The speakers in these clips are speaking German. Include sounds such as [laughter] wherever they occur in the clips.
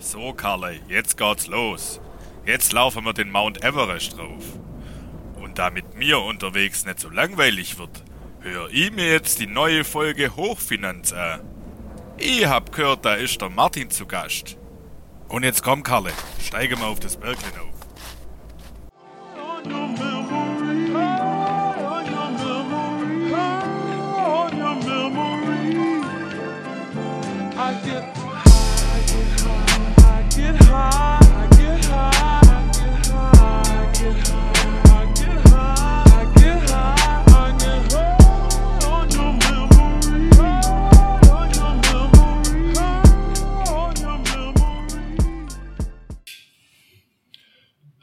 So, Karle, jetzt geht's los. Jetzt laufen wir den Mount Everest drauf. Und damit mir unterwegs nicht so langweilig wird, hör ich mir jetzt die neue Folge Hochfinanz an. Ich hab gehört, da ist der Martin zu Gast. Und jetzt komm, Karle, steige mal auf das Berglein auf.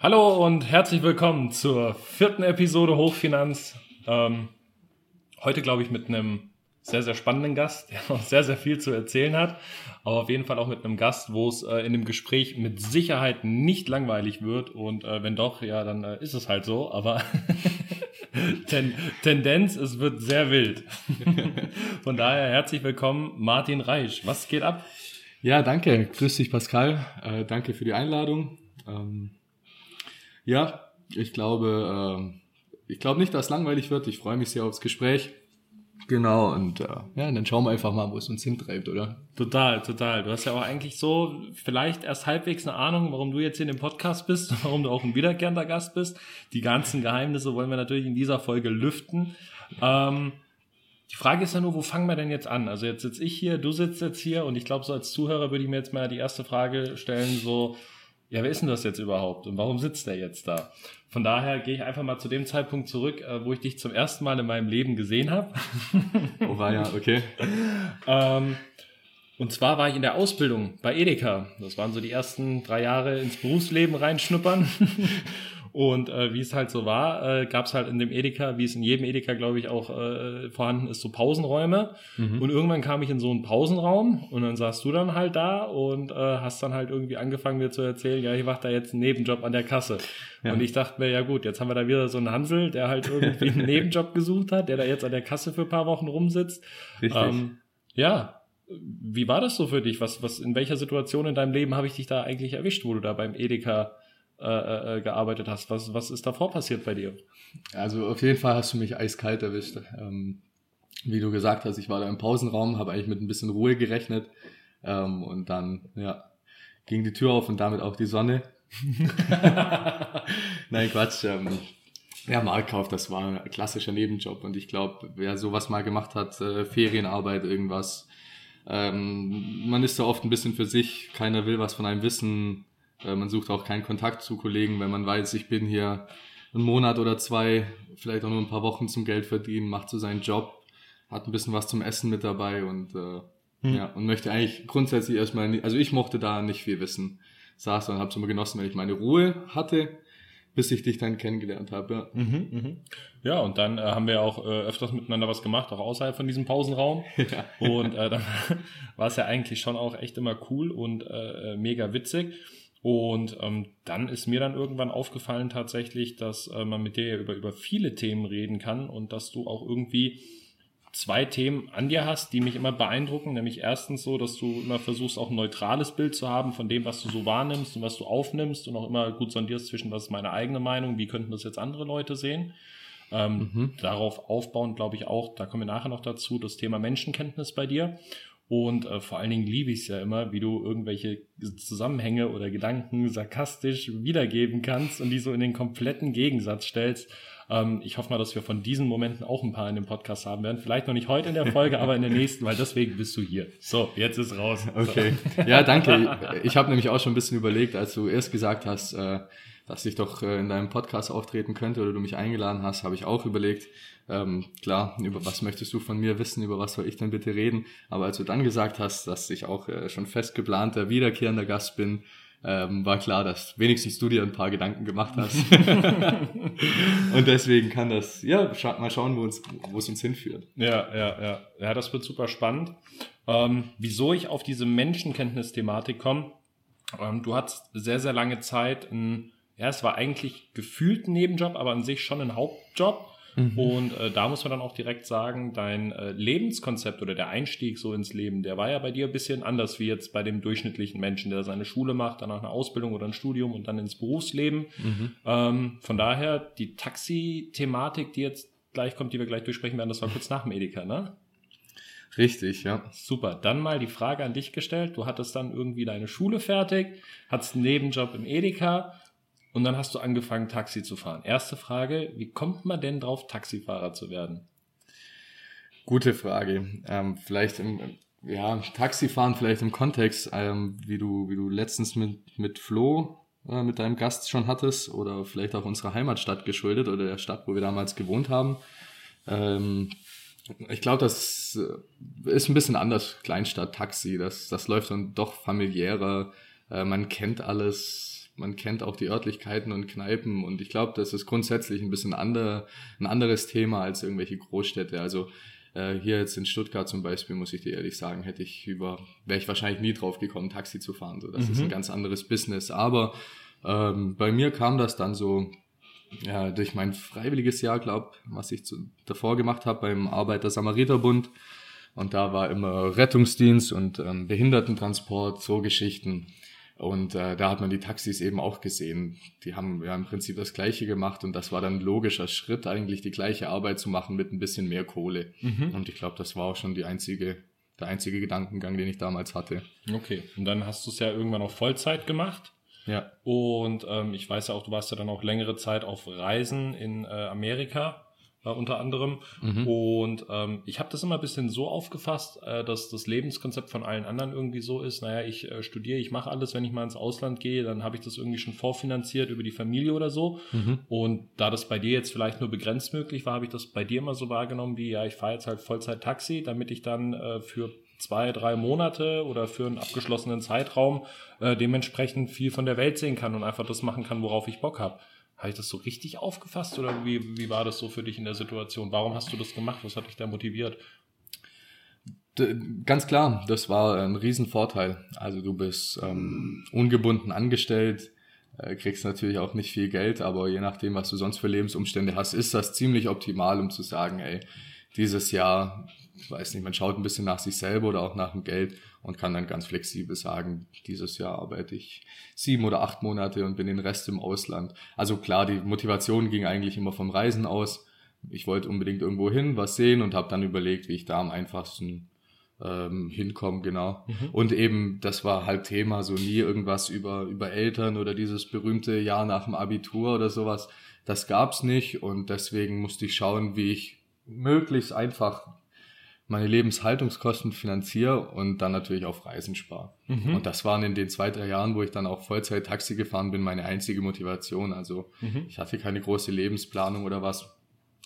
Hallo und herzlich willkommen zur vierten Episode Hochfinanz. Ähm, heute glaube ich mit einem sehr, sehr spannenden Gast, der [laughs] noch sehr, sehr viel zu erzählen hat. Aber auf jeden Fall auch mit einem Gast, wo es äh, in dem Gespräch mit Sicherheit nicht langweilig wird. Und äh, wenn doch, ja, dann äh, ist es halt so. Aber [laughs] Ten Tendenz, es wird sehr wild. [laughs] Von daher herzlich willkommen, Martin Reisch. Was geht ab? Ja, danke. Grüß dich, Pascal. Äh, danke für die Einladung. Ähm, ja, ich glaube, ähm, ich glaube nicht, dass es langweilig wird. Ich freue mich sehr aufs Gespräch. Genau, und äh, ja, dann schauen wir einfach mal, wo es uns hintreibt, oder? Total, total. Du hast ja auch eigentlich so vielleicht erst halbwegs eine Ahnung, warum du jetzt hier in dem Podcast bist, [laughs] warum du auch ein wiederkehrender Gast bist. Die ganzen Geheimnisse wollen wir natürlich in dieser Folge lüften. Ähm, die Frage ist ja nur, wo fangen wir denn jetzt an? Also jetzt sitze ich hier, du sitzt jetzt hier und ich glaube, so als Zuhörer würde ich mir jetzt mal die erste Frage stellen, so, ja, wer ist denn das jetzt überhaupt und warum sitzt der jetzt da? Von daher gehe ich einfach mal zu dem Zeitpunkt zurück, äh, wo ich dich zum ersten Mal in meinem Leben gesehen habe. [laughs] Oh, war ja, okay. Ähm, und zwar war ich in der Ausbildung bei Edeka. Das waren so die ersten drei Jahre ins Berufsleben reinschnuppern. [laughs] Und äh, wie es halt so war, äh, gab es halt in dem Edeka, wie es in jedem Edeka, glaube ich, auch äh, vorhanden ist, so Pausenräume. Und irgendwann kam ich in so einen Pausenraum und dann saßt du dann halt da und äh, hast dann halt irgendwie angefangen mir zu erzählen, ja, ich mache da jetzt einen Nebenjob an der Kasse. Ja. Und ich dachte mir, ja gut, jetzt haben wir da wieder so einen Hansel, der halt irgendwie einen [laughs] Nebenjob gesucht hat, der da jetzt an der Kasse für ein paar Wochen rumsitzt. Richtig. Ähm, ja, wie war das so für dich? Was, was, in welcher Situation in deinem Leben habe ich dich da eigentlich erwischt, wo du da beim Edeka äh, äh, gearbeitet hast? Was, was ist davor passiert bei dir? Also auf jeden Fall hast du mich eiskalt erwischt. Ähm, wie du gesagt hast, ich war da im Pausenraum, habe eigentlich mit ein bisschen Ruhe gerechnet. Ähm, und dann, ja, ging die Tür auf und damit auch die Sonne. [laughs] [laughs] Nein, Quatsch. Ähm, ja, Marktkauf, das war ein klassischer Nebenjob. Und ich glaube, wer sowas mal gemacht hat, äh, Ferienarbeit, irgendwas, ähm, man ist da oft ein bisschen für sich, keiner will was von einem wissen. Äh, man sucht auch keinen Kontakt zu Kollegen, wenn man weiß, ich bin hier einen Monat oder zwei, vielleicht auch nur ein paar Wochen zum Geld verdienen, macht so seinen Job, hat ein bisschen was zum Essen mit dabei und äh, ja, und möchte eigentlich grundsätzlich erstmal, nie- also ich mochte da nicht viel wissen. Saß und hab's immer genossen, wenn ich meine Ruhe hatte, bis ich dich dann kennengelernt habe. Ja. Mhm, mhm. Ja, und dann äh, haben wir auch äh, öfters miteinander was gemacht, auch außerhalb von diesem Pausenraum. [laughs] Und äh, dann [laughs] war es ja eigentlich schon auch echt immer cool und äh, mega witzig. Und ähm, dann ist mir dann irgendwann aufgefallen tatsächlich, dass äh, man mit dir ja über, über viele Themen reden kann und dass du auch irgendwie zwei Themen an dir hast, die mich immer beeindrucken. Nämlich erstens so, dass du immer versuchst, auch ein neutrales Bild zu haben von dem, was du so wahrnimmst und was du aufnimmst und auch immer gut sondierst zwischen, was ist meine eigene Meinung, wie könnten das jetzt andere Leute sehen. Ähm, Darauf aufbauend glaube ich auch, da kommen wir nachher noch dazu, das Thema Menschenkenntnis bei dir. Und äh, vor allen Dingen liebe ich es ja immer, wie du irgendwelche Zusammenhänge oder Gedanken sarkastisch wiedergeben kannst und die so in den kompletten Gegensatz stellst. Ähm, ich hoffe mal, dass wir von diesen Momenten auch ein paar in dem Podcast haben werden. Vielleicht noch nicht heute in der Folge, aber in der nächsten, weil deswegen bist du hier. So, jetzt ist raus. Okay. Ja, danke. Ich habe nämlich auch schon ein bisschen überlegt, als du erst gesagt hast, äh, dass ich doch äh, in deinem Podcast auftreten könnte oder du mich eingeladen hast, habe ich auch überlegt. Ähm, klar, über was möchtest du von mir wissen, über was soll ich denn bitte reden? Aber als du dann gesagt hast, dass ich auch äh, schon fest geplanter, wiederkehrender Gast bin, ähm, war klar, dass wenigstens du dir ein paar Gedanken gemacht hast. [laughs] [laughs] Und deswegen kann das, ja, scha mal schauen, wo, uns, wo es uns hinführt. Ja, ja, ja. Ja, das wird super spannend. Ähm, wieso ich auf diese Menschenkenntnis-Thematik komme, ähm, du hattest sehr, sehr lange Zeit ein, ja, es war eigentlich gefühlt ein Nebenjob, aber an sich schon ein Hauptjob. Mhm. Und äh, da muss man dann auch direkt sagen, dein äh, Lebenskonzept oder der Einstieg so ins Leben, der war ja bei dir ein bisschen anders wie jetzt bei dem durchschnittlichen Menschen, der seine Schule macht, danach eine Ausbildung oder ein Studium und dann ins Berufsleben. Mhm. Ähm, von daher, die Taxi-Thematik, die jetzt gleich kommt, die wir gleich durchsprechen werden, das war kurz nach dem Edeka, ne? Richtig, ja. Super. Dann mal die Frage an dich gestellt. Du hattest dann irgendwie deine Schule fertig, hattest einen Nebenjob im Edeka und dann hast du angefangen, Taxi zu fahren. Erste Frage, wie kommt man denn drauf, Taxifahrer zu werden? Gute Frage. Ähm, vielleicht im, ja, Taxifahren vielleicht im Kontext, ähm, wie du, wie du letztens mit, mit Flo, äh, mit deinem Gast schon hattest oder vielleicht auch unserer Heimatstadt geschuldet oder der Stadt, wo wir damals gewohnt haben. Ähm, ich glaube, das äh, ist ein bisschen anders, Kleinstadt, Taxi. Das, das läuft dann doch familiärer. Äh, man kennt alles, man kennt auch die Örtlichkeiten und Kneipen. Und ich glaube, das ist grundsätzlich ein bisschen ander, ein anderes Thema als irgendwelche Großstädte. Also äh, hier jetzt in Stuttgart zum Beispiel, muss ich dir ehrlich sagen, hätte ich über, wäre ich wahrscheinlich nie drauf gekommen, Taxi zu fahren. So, das mhm. ist ein ganz anderes Business. Aber ähm, bei mir kam das dann so ja, durch mein freiwilliges Jahr, glaube was ich zu, davor gemacht habe beim Arbeiter-Samariter-Bund. Und da war immer Rettungsdienst und ähm, Behindertentransport, so Geschichten. Und äh, da hat man die Taxis eben auch gesehen. Die haben ja im Prinzip das Gleiche gemacht und das war dann ein logischer Schritt, eigentlich die gleiche Arbeit zu machen mit ein bisschen mehr Kohle. Mhm. Und ich glaube, das war auch schon die einzige, der einzige Gedankengang, den ich damals hatte. Okay, und dann hast du es ja irgendwann auf Vollzeit gemacht. Ja. Und ähm, ich weiß ja auch, du warst ja dann auch längere Zeit auf Reisen in äh, Amerika äh, unter anderem. Mhm. Und ähm, ich habe das immer ein bisschen so aufgefasst, äh, dass das Lebenskonzept von allen anderen irgendwie so ist, naja, ich äh, studiere, ich mache alles, wenn ich mal ins Ausland gehe, dann habe ich das irgendwie schon vorfinanziert über die Familie oder so. Mhm. Und da das bei dir jetzt vielleicht nur begrenzt möglich war, habe ich das bei dir immer so wahrgenommen, wie ja, ich fahre jetzt halt Vollzeit Taxi, damit ich dann äh, für zwei, drei Monate oder für einen abgeschlossenen Zeitraum äh, dementsprechend viel von der Welt sehen kann und einfach das machen kann, worauf ich Bock habe. Habe ich das so richtig aufgefasst oder wie, wie war das so für dich in der Situation? Warum hast du das gemacht? Was hat dich da motiviert? Ganz klar, das war ein Riesenvorteil. Also du bist ähm, ungebunden angestellt, äh, kriegst natürlich auch nicht viel Geld, aber je nachdem, was du sonst für Lebensumstände hast, ist das ziemlich optimal, um zu sagen, ey, dieses Jahr ich weiß nicht, man schaut ein bisschen nach sich selber oder auch nach dem Geld und kann dann ganz flexibel sagen, dieses Jahr arbeite ich sieben oder acht Monate und bin den Rest im Ausland. Also klar, die Motivation ging eigentlich immer vom Reisen aus. Ich wollte unbedingt irgendwo hin, was sehen und habe dann überlegt, wie ich da am einfachsten ähm, hinkomme, genau. Mhm. Und eben, das war halt Thema, so nie irgendwas über, über Eltern oder dieses berühmte Jahr nach dem Abitur oder sowas. Das gab's nicht und deswegen musste ich schauen, wie ich möglichst einfach meine Lebenshaltungskosten finanziere und dann natürlich auf Reisen spare. Mhm. Und das waren in den zwei, drei Jahren, wo ich dann auch Vollzeit Taxi gefahren bin, meine einzige Motivation. Also mhm. ich hatte keine große Lebensplanung oder was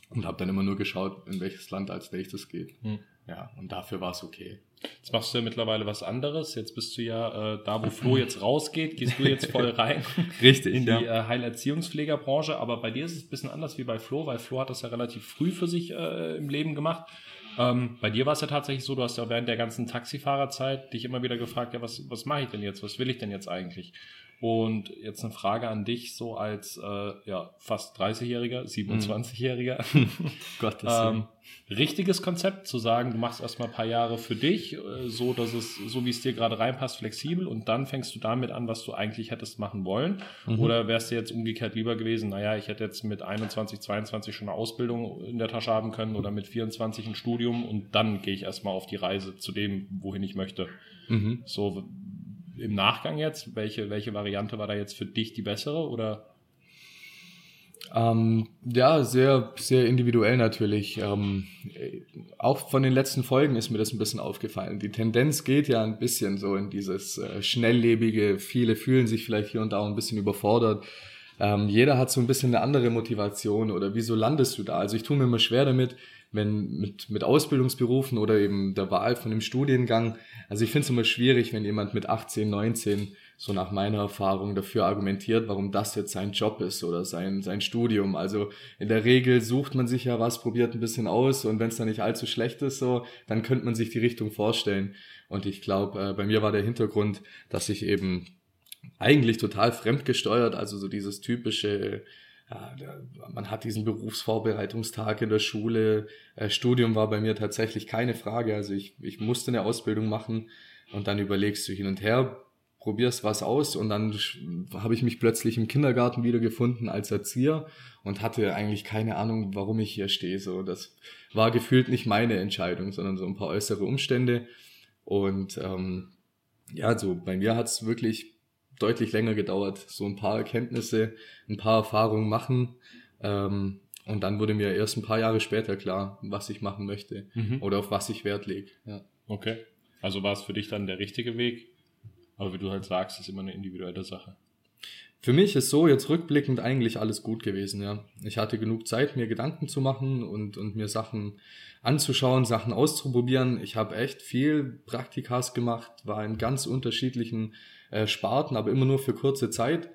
und habe dann immer nur geschaut, in welches Land als nächstes geht. Mhm. Ja, und dafür war es okay. Jetzt machst du ja mittlerweile was anderes. Jetzt bist du ja äh, da, wo Flo jetzt rausgeht, gehst du jetzt voll rein. [laughs] Richtig. In die ja. äh, Heilerziehungspflegerbranche. Aber bei dir ist es ein bisschen anders wie bei Flo, weil Flo hat das ja relativ früh für sich äh, im Leben gemacht. Ähm, bei dir war es ja tatsächlich so, du hast ja während der ganzen Taxifahrerzeit dich immer wieder gefragt, ja, was, was mache ich denn jetzt? Was will ich denn jetzt eigentlich? Und jetzt eine Frage an dich, so als äh, ja, fast 30-Jähriger, 27-Jähriger. [laughs] Gottes ähm, richtiges Konzept, zu sagen, du machst erstmal ein paar Jahre für dich, äh, so dass es, so wie es dir gerade reinpasst, flexibel und dann fängst du damit an, was du eigentlich hättest machen wollen. Mhm. Oder wärst du jetzt umgekehrt lieber gewesen, naja, ich hätte jetzt mit 21, 22 schon eine Ausbildung in der Tasche haben können oder mit 24 ein Studium und dann gehe ich erstmal auf die Reise zu dem, wohin ich möchte. Mhm. So, im Nachgang jetzt, welche, welche Variante war da jetzt für dich die bessere oder? Ähm, ja, sehr, sehr individuell natürlich. Ähm, auch von den letzten Folgen ist mir das ein bisschen aufgefallen. Die Tendenz geht ja ein bisschen so in dieses äh, schnelllebige. Viele fühlen sich vielleicht hier und da ein bisschen überfordert. Ähm, jeder hat so ein bisschen eine andere Motivation oder wieso landest du da? Also ich tue mir immer schwer damit, wenn mit, mit Ausbildungsberufen oder eben der Wahl von dem Studiengang. Also ich finde es immer schwierig, wenn jemand mit 18, 19 so nach meiner Erfahrung dafür argumentiert, warum das jetzt sein Job ist oder sein, sein Studium. Also in der Regel sucht man sich ja was, probiert ein bisschen aus und wenn es dann nicht allzu schlecht ist, so, dann könnte man sich die Richtung vorstellen. Und ich glaube, äh, bei mir war der Hintergrund, dass ich eben eigentlich total fremdgesteuert, also so dieses typische ja, man hat diesen Berufsvorbereitungstag in der Schule. Äh, Studium war bei mir tatsächlich keine Frage. Also ich, ich musste eine Ausbildung machen und dann überlegst du hin und her, probierst was aus und dann habe ich mich plötzlich im Kindergarten wiedergefunden als Erzieher und hatte eigentlich keine Ahnung, warum ich hier stehe. So, das war gefühlt nicht meine Entscheidung, sondern so ein paar äußere Umstände. Und ähm, ja, so bei mir hat es wirklich deutlich länger gedauert. So ein paar Erkenntnisse, ein paar Erfahrungen machen. Ähm, und dann wurde mir erst ein paar Jahre später klar, was ich machen möchte Mhm. oder auf was ich Wert lege. Ja. Okay. Also war es für dich dann der richtige Weg? Aber wie du halt sagst, ist immer eine individuelle Sache. Für mich ist so jetzt rückblickend eigentlich alles gut gewesen, ja. Ich hatte genug Zeit, mir Gedanken zu machen und, und mir Sachen anzuschauen, Sachen auszuprobieren. Ich habe echt viel Praktikas gemacht, war in ganz unterschiedlichen äh, Sparten, aber immer nur für kurze Zeit.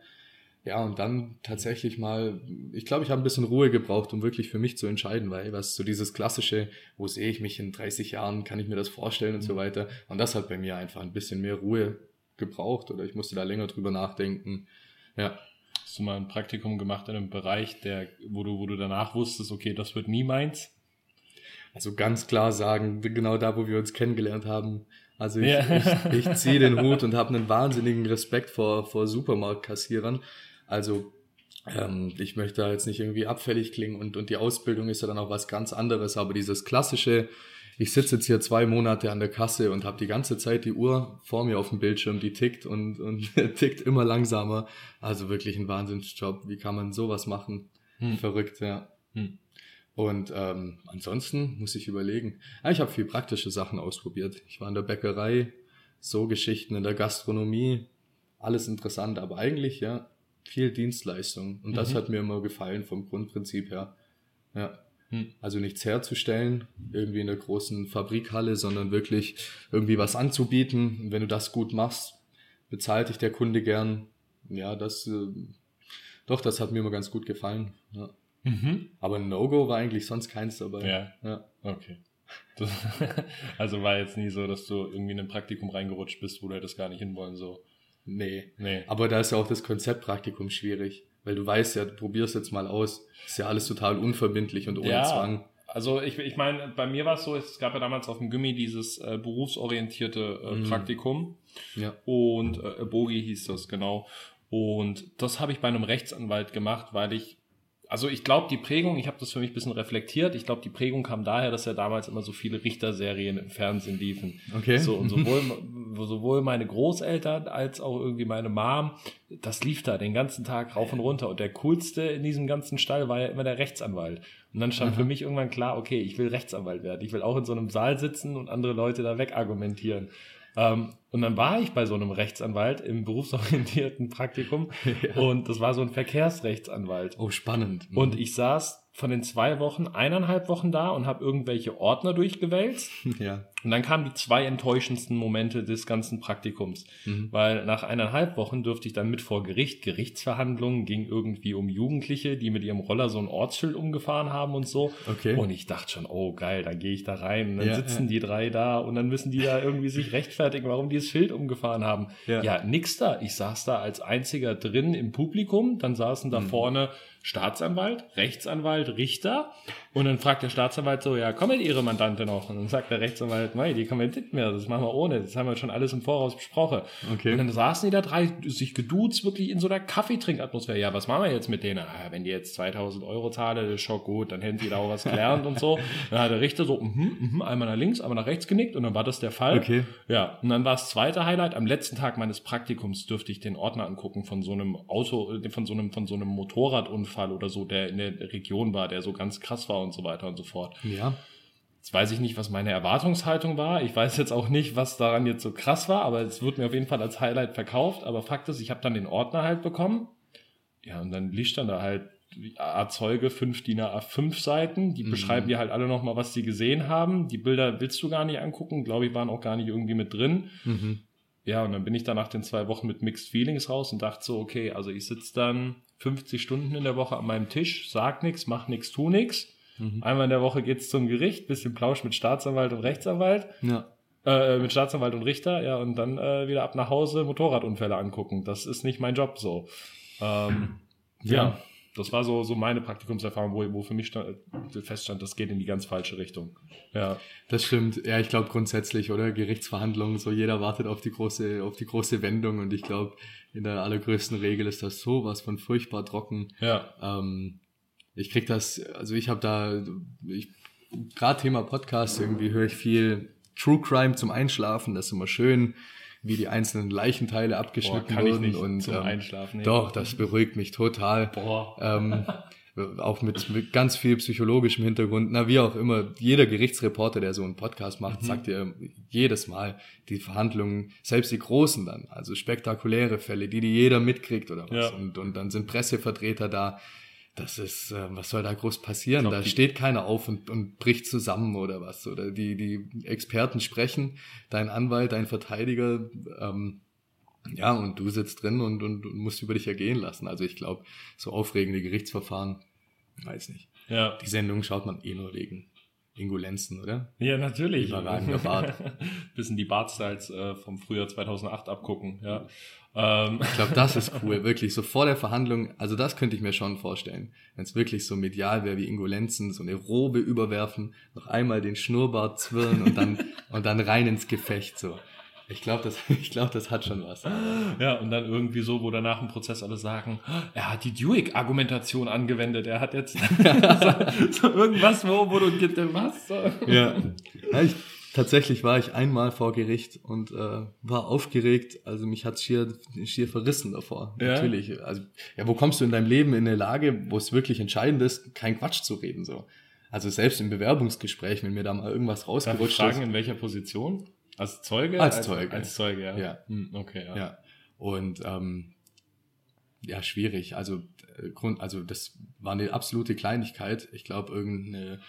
Ja, und dann tatsächlich mal, ich glaube, ich habe ein bisschen Ruhe gebraucht, um wirklich für mich zu entscheiden, weil was so dieses klassische, wo sehe ich mich in 30 Jahren, kann ich mir das vorstellen und so weiter. Und das hat bei mir einfach ein bisschen mehr Ruhe gebraucht oder ich musste da länger drüber nachdenken. Ja, Hast du mal ein Praktikum gemacht in einem Bereich, der, wo du, wo du danach wusstest, okay, das wird nie meins? also ganz klar sagen, genau da, wo wir uns kennengelernt haben. Also ich, Ja. ich, ich [laughs] ziehe den Hut und habe einen wahnsinnigen Respekt vor, vor Supermarktkassierern. Also ähm, ich möchte da jetzt nicht irgendwie abfällig klingen und, und die Ausbildung ist ja dann auch was ganz anderes, aber dieses klassische, ich sitze jetzt hier zwei Monate an der Kasse und habe die ganze Zeit die Uhr vor mir auf dem Bildschirm, die tickt und, und [laughs] tickt immer langsamer. Also wirklich ein Wahnsinnsjob. Wie kann man sowas machen? Hm. Verrückt, ja. Hm. Und ähm, ansonsten muss ich überlegen. Ja, ich habe viel praktische Sachen ausprobiert. Ich war in der Bäckerei, so Geschichten in der Gastronomie, alles interessant, aber eigentlich ja viel Dienstleistung. Und das Mhm. hat mir immer gefallen vom Grundprinzip her. Ja. Hm. Also nichts herzustellen, irgendwie in der großen Fabrikhalle, sondern wirklich irgendwie was anzubieten. Und wenn du das gut machst, bezahlt dich der Kunde gern. Ja, das, äh, doch, das hat mir immer ganz gut gefallen. Ja. Mhm. Aber No-Go war eigentlich sonst keins dabei. Ja. ja. Okay. Das, [laughs] also war jetzt nie so, dass du irgendwie in ein Praktikum reingerutscht bist, wo du hättest gar nicht hinwollen, so. Nee. Nee. Aber da ist ja auch das Konzeptpraktikum schwierig. Weil du weißt ja, du probierst jetzt mal aus. Ist ja alles total unverbindlich und ohne Ja. Zwang. Also ich, ich meine, bei mir war es so, es gab ja damals auf dem Gummi dieses äh, berufsorientierte äh, Mhm. Praktikum Ja. und äh, Bogi hieß das, genau. Und das habe ich bei einem Rechtsanwalt gemacht, weil ich, also ich glaube, die Prägung, ich habe das für mich ein bisschen reflektiert, ich glaube, die Prägung kam daher, dass ja damals immer so viele Richterserien im Fernsehen liefen. Okay. So, und sowohl, [laughs] sowohl meine Großeltern als auch irgendwie meine Mom, das lief da den ganzen Tag rauf und runter. Und der coolste in diesem ganzen Stall war ja immer der Rechtsanwalt. Und dann stand Aha. für mich irgendwann klar, okay, ich will Rechtsanwalt werden. Ich will auch in so einem Saal sitzen und andere Leute da wegargumentieren. Ähm, und dann war ich bei so einem Rechtsanwalt im berufsorientierten Praktikum [laughs] Ja. und das war so ein Verkehrsrechtsanwalt. Oh, spannend. Mhm. Und ich saß von den zwei Wochen eineinhalb Wochen da und habe irgendwelche Ordner durchgewälzt. [laughs] Ja. Und dann kamen die zwei enttäuschendsten Momente des ganzen Praktikums. Mhm. Weil nach eineinhalb Wochen durfte ich dann mit vor Gericht, Gerichtsverhandlungen, ging irgendwie um Jugendliche, die mit ihrem Roller so ein Ortsschild umgefahren haben und so. Okay. Und ich dachte schon, oh geil, dann gehe ich da rein und dann Ja, sitzen ja. die drei da und dann müssen die da irgendwie sich [laughs] rechtfertigen, warum die das Schild umgefahren haben. Ja. Ja, nix da. Ich saß da als einziger drin im Publikum, dann saßen da Mhm. vorne Staatsanwalt, Rechtsanwalt, Richter und dann fragt der Staatsanwalt so, ja, kommen Ihre Mandante noch? Und dann sagt der Rechtsanwalt, nein, die kommen nicht mehr, das machen wir ohne, das haben wir schon alles im Voraus besprochen. Okay. Und dann saßen die da drei, sich geduzt, wirklich in so einer Kaffeetrinkatmosphäre. Ja, was machen wir jetzt mit denen? Ah, wenn die jetzt 2000 Euro zahlen, das ist schon gut, dann hätten sie da auch was gelernt und so. [laughs] Dann hat der Richter so, mhm, mhm, einmal nach links, einmal nach rechts genickt und dann war das der Fall. Okay. Ja, und dann war das zweite Highlight. Am letzten Tag meines Praktikums dürfte ich den Ordner angucken von so einem Auto, äh, von so einem, von so einem Motorradunfall oder so, der in der Region war, der so ganz krass war und so weiter und so fort. Ja. Jetzt weiß ich nicht, was meine Erwartungshaltung war. Ich weiß jetzt auch nicht, was daran jetzt so krass war, aber es wurde mir auf jeden Fall als Highlight verkauft. Aber Fakt ist, ich habe dann den Ordner halt bekommen. Ja, und dann liegt dann da halt A-Zeuge, fünf DIN A5 Seiten. Die Mhm. beschreiben dir halt alle nochmal, was sie gesehen haben. Die Bilder willst du gar nicht angucken. Glaube ich, waren auch gar nicht irgendwie mit drin. Mhm. Ja, und dann bin ich dann nach den zwei Wochen mit Mixed Feelings raus und dachte so, okay, also ich sitze dann 50 Stunden in der Woche an meinem Tisch, sag nichts, mach nichts, tu nichts. Mhm. Einmal in der Woche geht's zum Gericht, bisschen Plausch mit Staatsanwalt und Rechtsanwalt, Ja. äh, mit Staatsanwalt und Richter, ja, und dann äh, wieder ab nach Hause Motorradunfälle angucken. Das ist nicht mein Job so. Ähm, ja. Das war so, so meine Praktikumserfahrung, wo, wo für mich stand, feststand, das geht in die ganz falsche Richtung. Ja. Das stimmt. Ja, ich glaube grundsätzlich, oder? Gerichtsverhandlungen, so jeder wartet auf die große, auf die große Wendung und ich glaube, in der allergrößten Regel ist das sowas von furchtbar trocken. Ja. Ähm, ich krieg das, also ich habe da, ich, gerade Thema Podcast, irgendwie höre ich viel True Crime zum Einschlafen, das ist immer schön, wie die einzelnen Leichenteile abgeschnitten Boah, kann ich wurden. nicht und zum ähm, Einschlafen. nee. Doch, das beruhigt mich total. Boah. Ähm, auch mit, mit ganz viel psychologischem Hintergrund. Na, wie auch immer, jeder Gerichtsreporter, der so einen Podcast macht, Mhm. sagt dir jedes Mal, die Verhandlungen, selbst die großen dann, also spektakuläre Fälle, die, die jeder mitkriegt oder was. Ja. Und, und dann sind Pressevertreter da. Das ist, äh, was soll da groß passieren? Glaub, da steht keiner auf und, und bricht zusammen oder was. Oder die, die Experten sprechen, dein Anwalt, dein Verteidiger, ähm, ja, und du sitzt drin und, und, und musst über dich ergehen lassen. Also ich glaube, so aufregende Gerichtsverfahren, weiß nicht. Ja. Die Sendung schaut man eh nur wegen Ingolenzen, oder? Ja, natürlich. Überragender Bart. [laughs] Bisschen die Bartstyles äh, vom Frühjahr 2008 abgucken, ja. Ähm, Ich glaube, das ist cool, wirklich. So vor der Verhandlung, also das könnte ich mir schon vorstellen. Wenn es wirklich so medial wäre wie Ingolenzen, so eine Robe überwerfen, noch einmal den Schnurrbart zwirren und dann, [laughs] und dann rein ins Gefecht, so. Ich glaube, das, [laughs] ich glaube, das hat schon was. ja, und dann irgendwie so, wo danach im Prozess alle sagen, er hat die Duick-Argumentation angewendet, er hat jetzt [laughs] so, irgendwas, wo, wo du was? Ja. ja ich, tatsächlich war ich einmal vor Gericht und äh, war aufgeregt. Also mich hat's schier, schier verrissen davor. Ja? Natürlich. Also, ja, wo kommst du in deinem Leben in eine Lage, wo es wirklich entscheidend ist, kein Quatsch zu reden, so. Also selbst im Bewerbungsgespräch, wenn mir da mal irgendwas Darf ich rausgerutscht fragen, ist. in welcher Position? Als Zeuge? Als Zeuge. Als Zeuge, ja. Ja. Hm, okay, ja. Ja. Und ähm, ja, schwierig. Also äh, Grund, also das war eine absolute Kleinigkeit. Ich glaube, irgendeine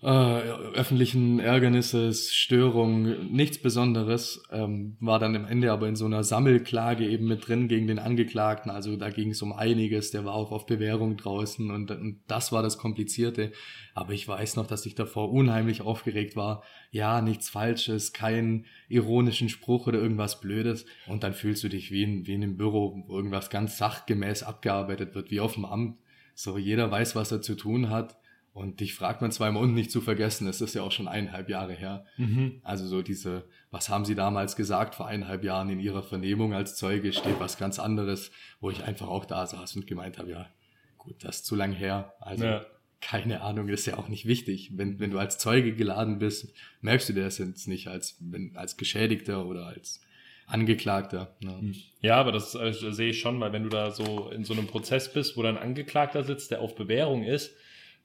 äh, öffentlichen Ärgernisses, Störung, nichts Besonderes, ähm, war dann am Ende aber in so einer Sammelklage eben mit drin gegen den Angeklagten. Also da ging es um einiges, der war auch auf Bewährung draußen und, und das war das Komplizierte. Aber ich weiß noch, dass ich davor unheimlich aufgeregt war. Ja, nichts Falsches, keinen ironischen Spruch oder irgendwas Blödes. Und dann fühlst du dich wie in, wie in einem Büro, wo irgendwas ganz sachgemäß abgearbeitet wird, wie auf dem Amt. So, jeder weiß, was er zu tun hat. Und dich fragt man zweimal und nicht zu vergessen, es ist ja auch schon eineinhalb Jahre her. Mhm. Also so diese, was haben Sie damals gesagt vor eineinhalb Jahren in Ihrer Vernehmung als Zeuge, steht was ganz anderes, wo ich einfach auch da saß und gemeint habe, ja, gut, das ist zu lang her. Also Ja. keine Ahnung, ist ja auch nicht wichtig. Wenn, wenn du als Zeuge geladen bist, merkst du das jetzt nicht als, wenn, als Geschädigter oder als Angeklagter. Ne? Ja, aber das äh, sehe ich schon, weil wenn du da so in so einem Prozess bist, wo dann Angeklagter sitzt, der auf Bewährung ist,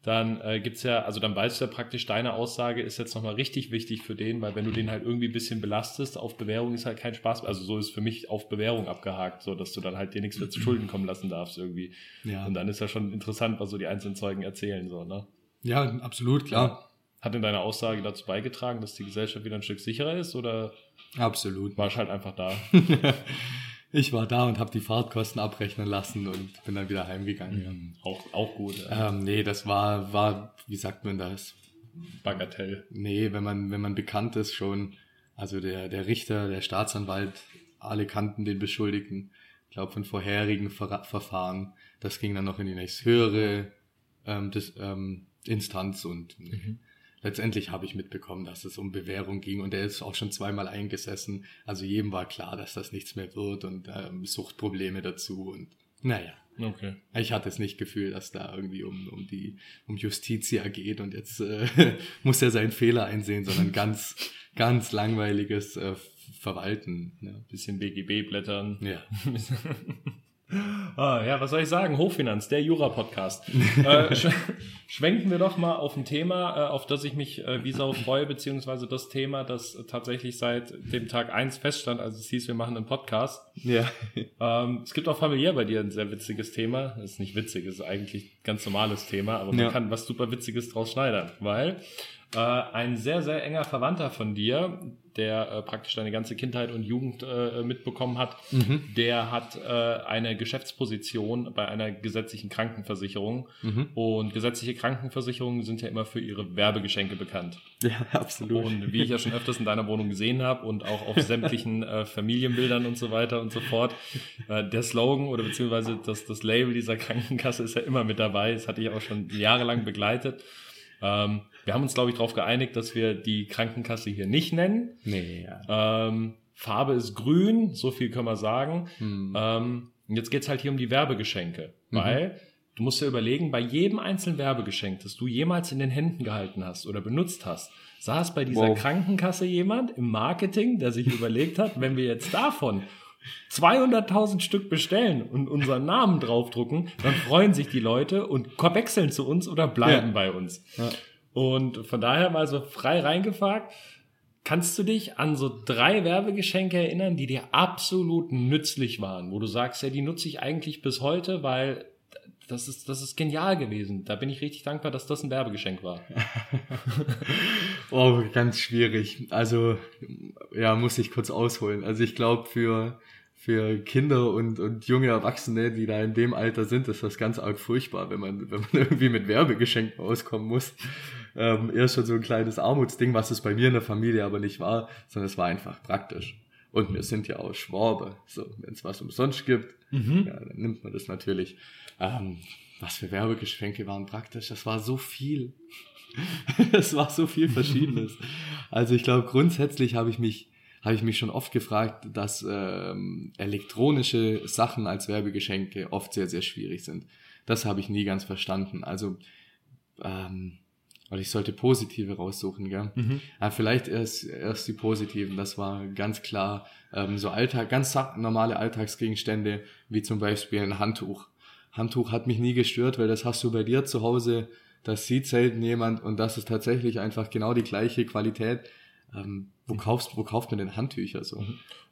dann äh, gibt's ja, also dann weißt du ja praktisch, deine Aussage ist jetzt nochmal richtig wichtig für den, weil wenn du den halt irgendwie ein bisschen belastest, auf Bewährung ist halt kein Spaß. Also so ist für mich auf Bewährung abgehakt, so dass du dann halt dir nichts mehr zu [clears throat] Schulden kommen lassen darfst irgendwie. Ja. Und dann ist ja schon interessant, was so die einzelnen Zeugen erzählen, so, ne? ja, absolut, klar. Hat denn deine Aussage dazu beigetragen, dass die Gesellschaft wieder ein Stück sicherer ist oder Absolut. warst halt einfach da? [laughs] Ich war da und habe die Fahrtkosten abrechnen lassen und bin dann wieder heimgegangen. Auch, auch gut. Ja. Ähm, nee, das war, war, wie sagt man das? Bagatell. Nee, wenn man, wenn man bekannt ist schon, also der, der Richter, der Staatsanwalt, alle kannten den Beschuldigten, ich glaube von vorherigen Ver Verfahren. Das ging dann noch in die nächst höhere ähm, das, ähm, Instanz und letztendlich habe ich mitbekommen, dass es um Bewährung ging und er ist auch schon zweimal eingesessen. Also jedem war klar, dass das nichts mehr wird und ähm, Suchtprobleme dazu und naja. Okay. Ich hatte es nicht Gefühl, dass da irgendwie um, um die um Justitia geht und jetzt äh, [laughs] muss er seinen Fehler einsehen, sondern ganz ganz langweiliges äh, Verwalten. Ne? Bisschen BGB blättern. Ja. [laughs] Ah, ja, was soll ich sagen? Hochfinanz, der Jura-Podcast. [laughs] äh, sch schwenken wir doch mal auf ein Thema, äh, auf das ich mich äh, wie Sau freue, beziehungsweise das Thema, das tatsächlich seit dem Tag eins feststand, also es hieß, wir machen einen Podcast. Ja. Ähm, es gibt auch familiär bei dir ein sehr witziges Thema. Das ist nicht witzig, es ist eigentlich ein ganz normales Thema, aber man Ja. kann was super Witziges draus schneidern, weil äh, ein sehr, sehr enger Verwandter von dir, der äh, praktisch deine ganze Kindheit und Jugend äh, mitbekommen hat, Mhm. der hat äh, eine Geschäftsposition bei einer gesetzlichen Krankenversicherung. Mhm. Und gesetzliche Krankenversicherungen sind ja immer für ihre Werbegeschenke bekannt. Ja, [laughs] absolut. Und wie ich ja schon öfters in deiner Wohnung gesehen habe und auch auf sämtlichen äh, Familienbildern und so weiter und so fort, äh, der Slogan oder beziehungsweise das, das Label dieser Krankenkasse ist ja immer mit dabei. Das hatte ich auch schon jahrelang begleitet. Ähm, wir haben uns, glaube ich, darauf geeinigt, dass wir die Krankenkasse hier nicht nennen. nee, ja. Ähm, Farbe ist grün, so viel können wir sagen. Hm. Ähm, und jetzt geht's halt hier um die Werbegeschenke, Mhm. weil du musst ja überlegen, bei jedem einzelnen Werbegeschenk, das du jemals in den Händen gehalten hast oder benutzt hast, saß bei dieser Wow. Krankenkasse jemand im Marketing, der sich überlegt hat, wenn wir jetzt davon 200.000 Stück bestellen und unseren Namen draufdrucken, dann freuen sich die Leute und wechseln zu uns oder bleiben Ja. bei uns. Ja. Und von daher mal so frei reingefragt, kannst du dich an so drei Werbegeschenke erinnern, die dir absolut nützlich waren, wo du sagst, ja, die nutze ich eigentlich bis heute, weil das ist, das ist genial gewesen. Da bin ich richtig dankbar, dass das ein Werbegeschenk war. [laughs] Oh, ganz schwierig. Also, ja, muss ich kurz ausholen. Also ich glaube, für, für Kinder und, und junge Erwachsene, die da in dem Alter sind, ist das ganz arg furchtbar, wenn man, wenn man [laughs] irgendwie mit Werbegeschenken auskommen muss. Ähm, eher schon so ein kleines Armutsding, was es bei mir in der Familie aber nicht war, sondern es war einfach praktisch. Und wir sind ja auch Schwabe. So, wenn es was umsonst gibt, ja, dann nimmt man das natürlich. Ähm, was für Werbegeschenke waren praktisch? Das war so viel. [laughs] es war so viel Verschiedenes. [laughs] Also ich glaube, grundsätzlich habe ich mich habe ich mich schon oft gefragt, dass ähm, elektronische Sachen als Werbegeschenke oft sehr, sehr schwierig sind. Das habe ich nie ganz verstanden. Also, ähm, oder ich sollte positive raussuchen, gell? Ja, vielleicht erst, erst die positiven. Das war ganz klar ähm, so Alltag, ganz normale Alltagsgegenstände, wie zum Beispiel ein Handtuch. Handtuch hat mich nie gestört, weil das hast du bei dir zu Hause, das sieht selten jemand und das ist tatsächlich einfach genau die gleiche Qualität. Ähm, wo kaufst, wo kauft man denn Handtücher so?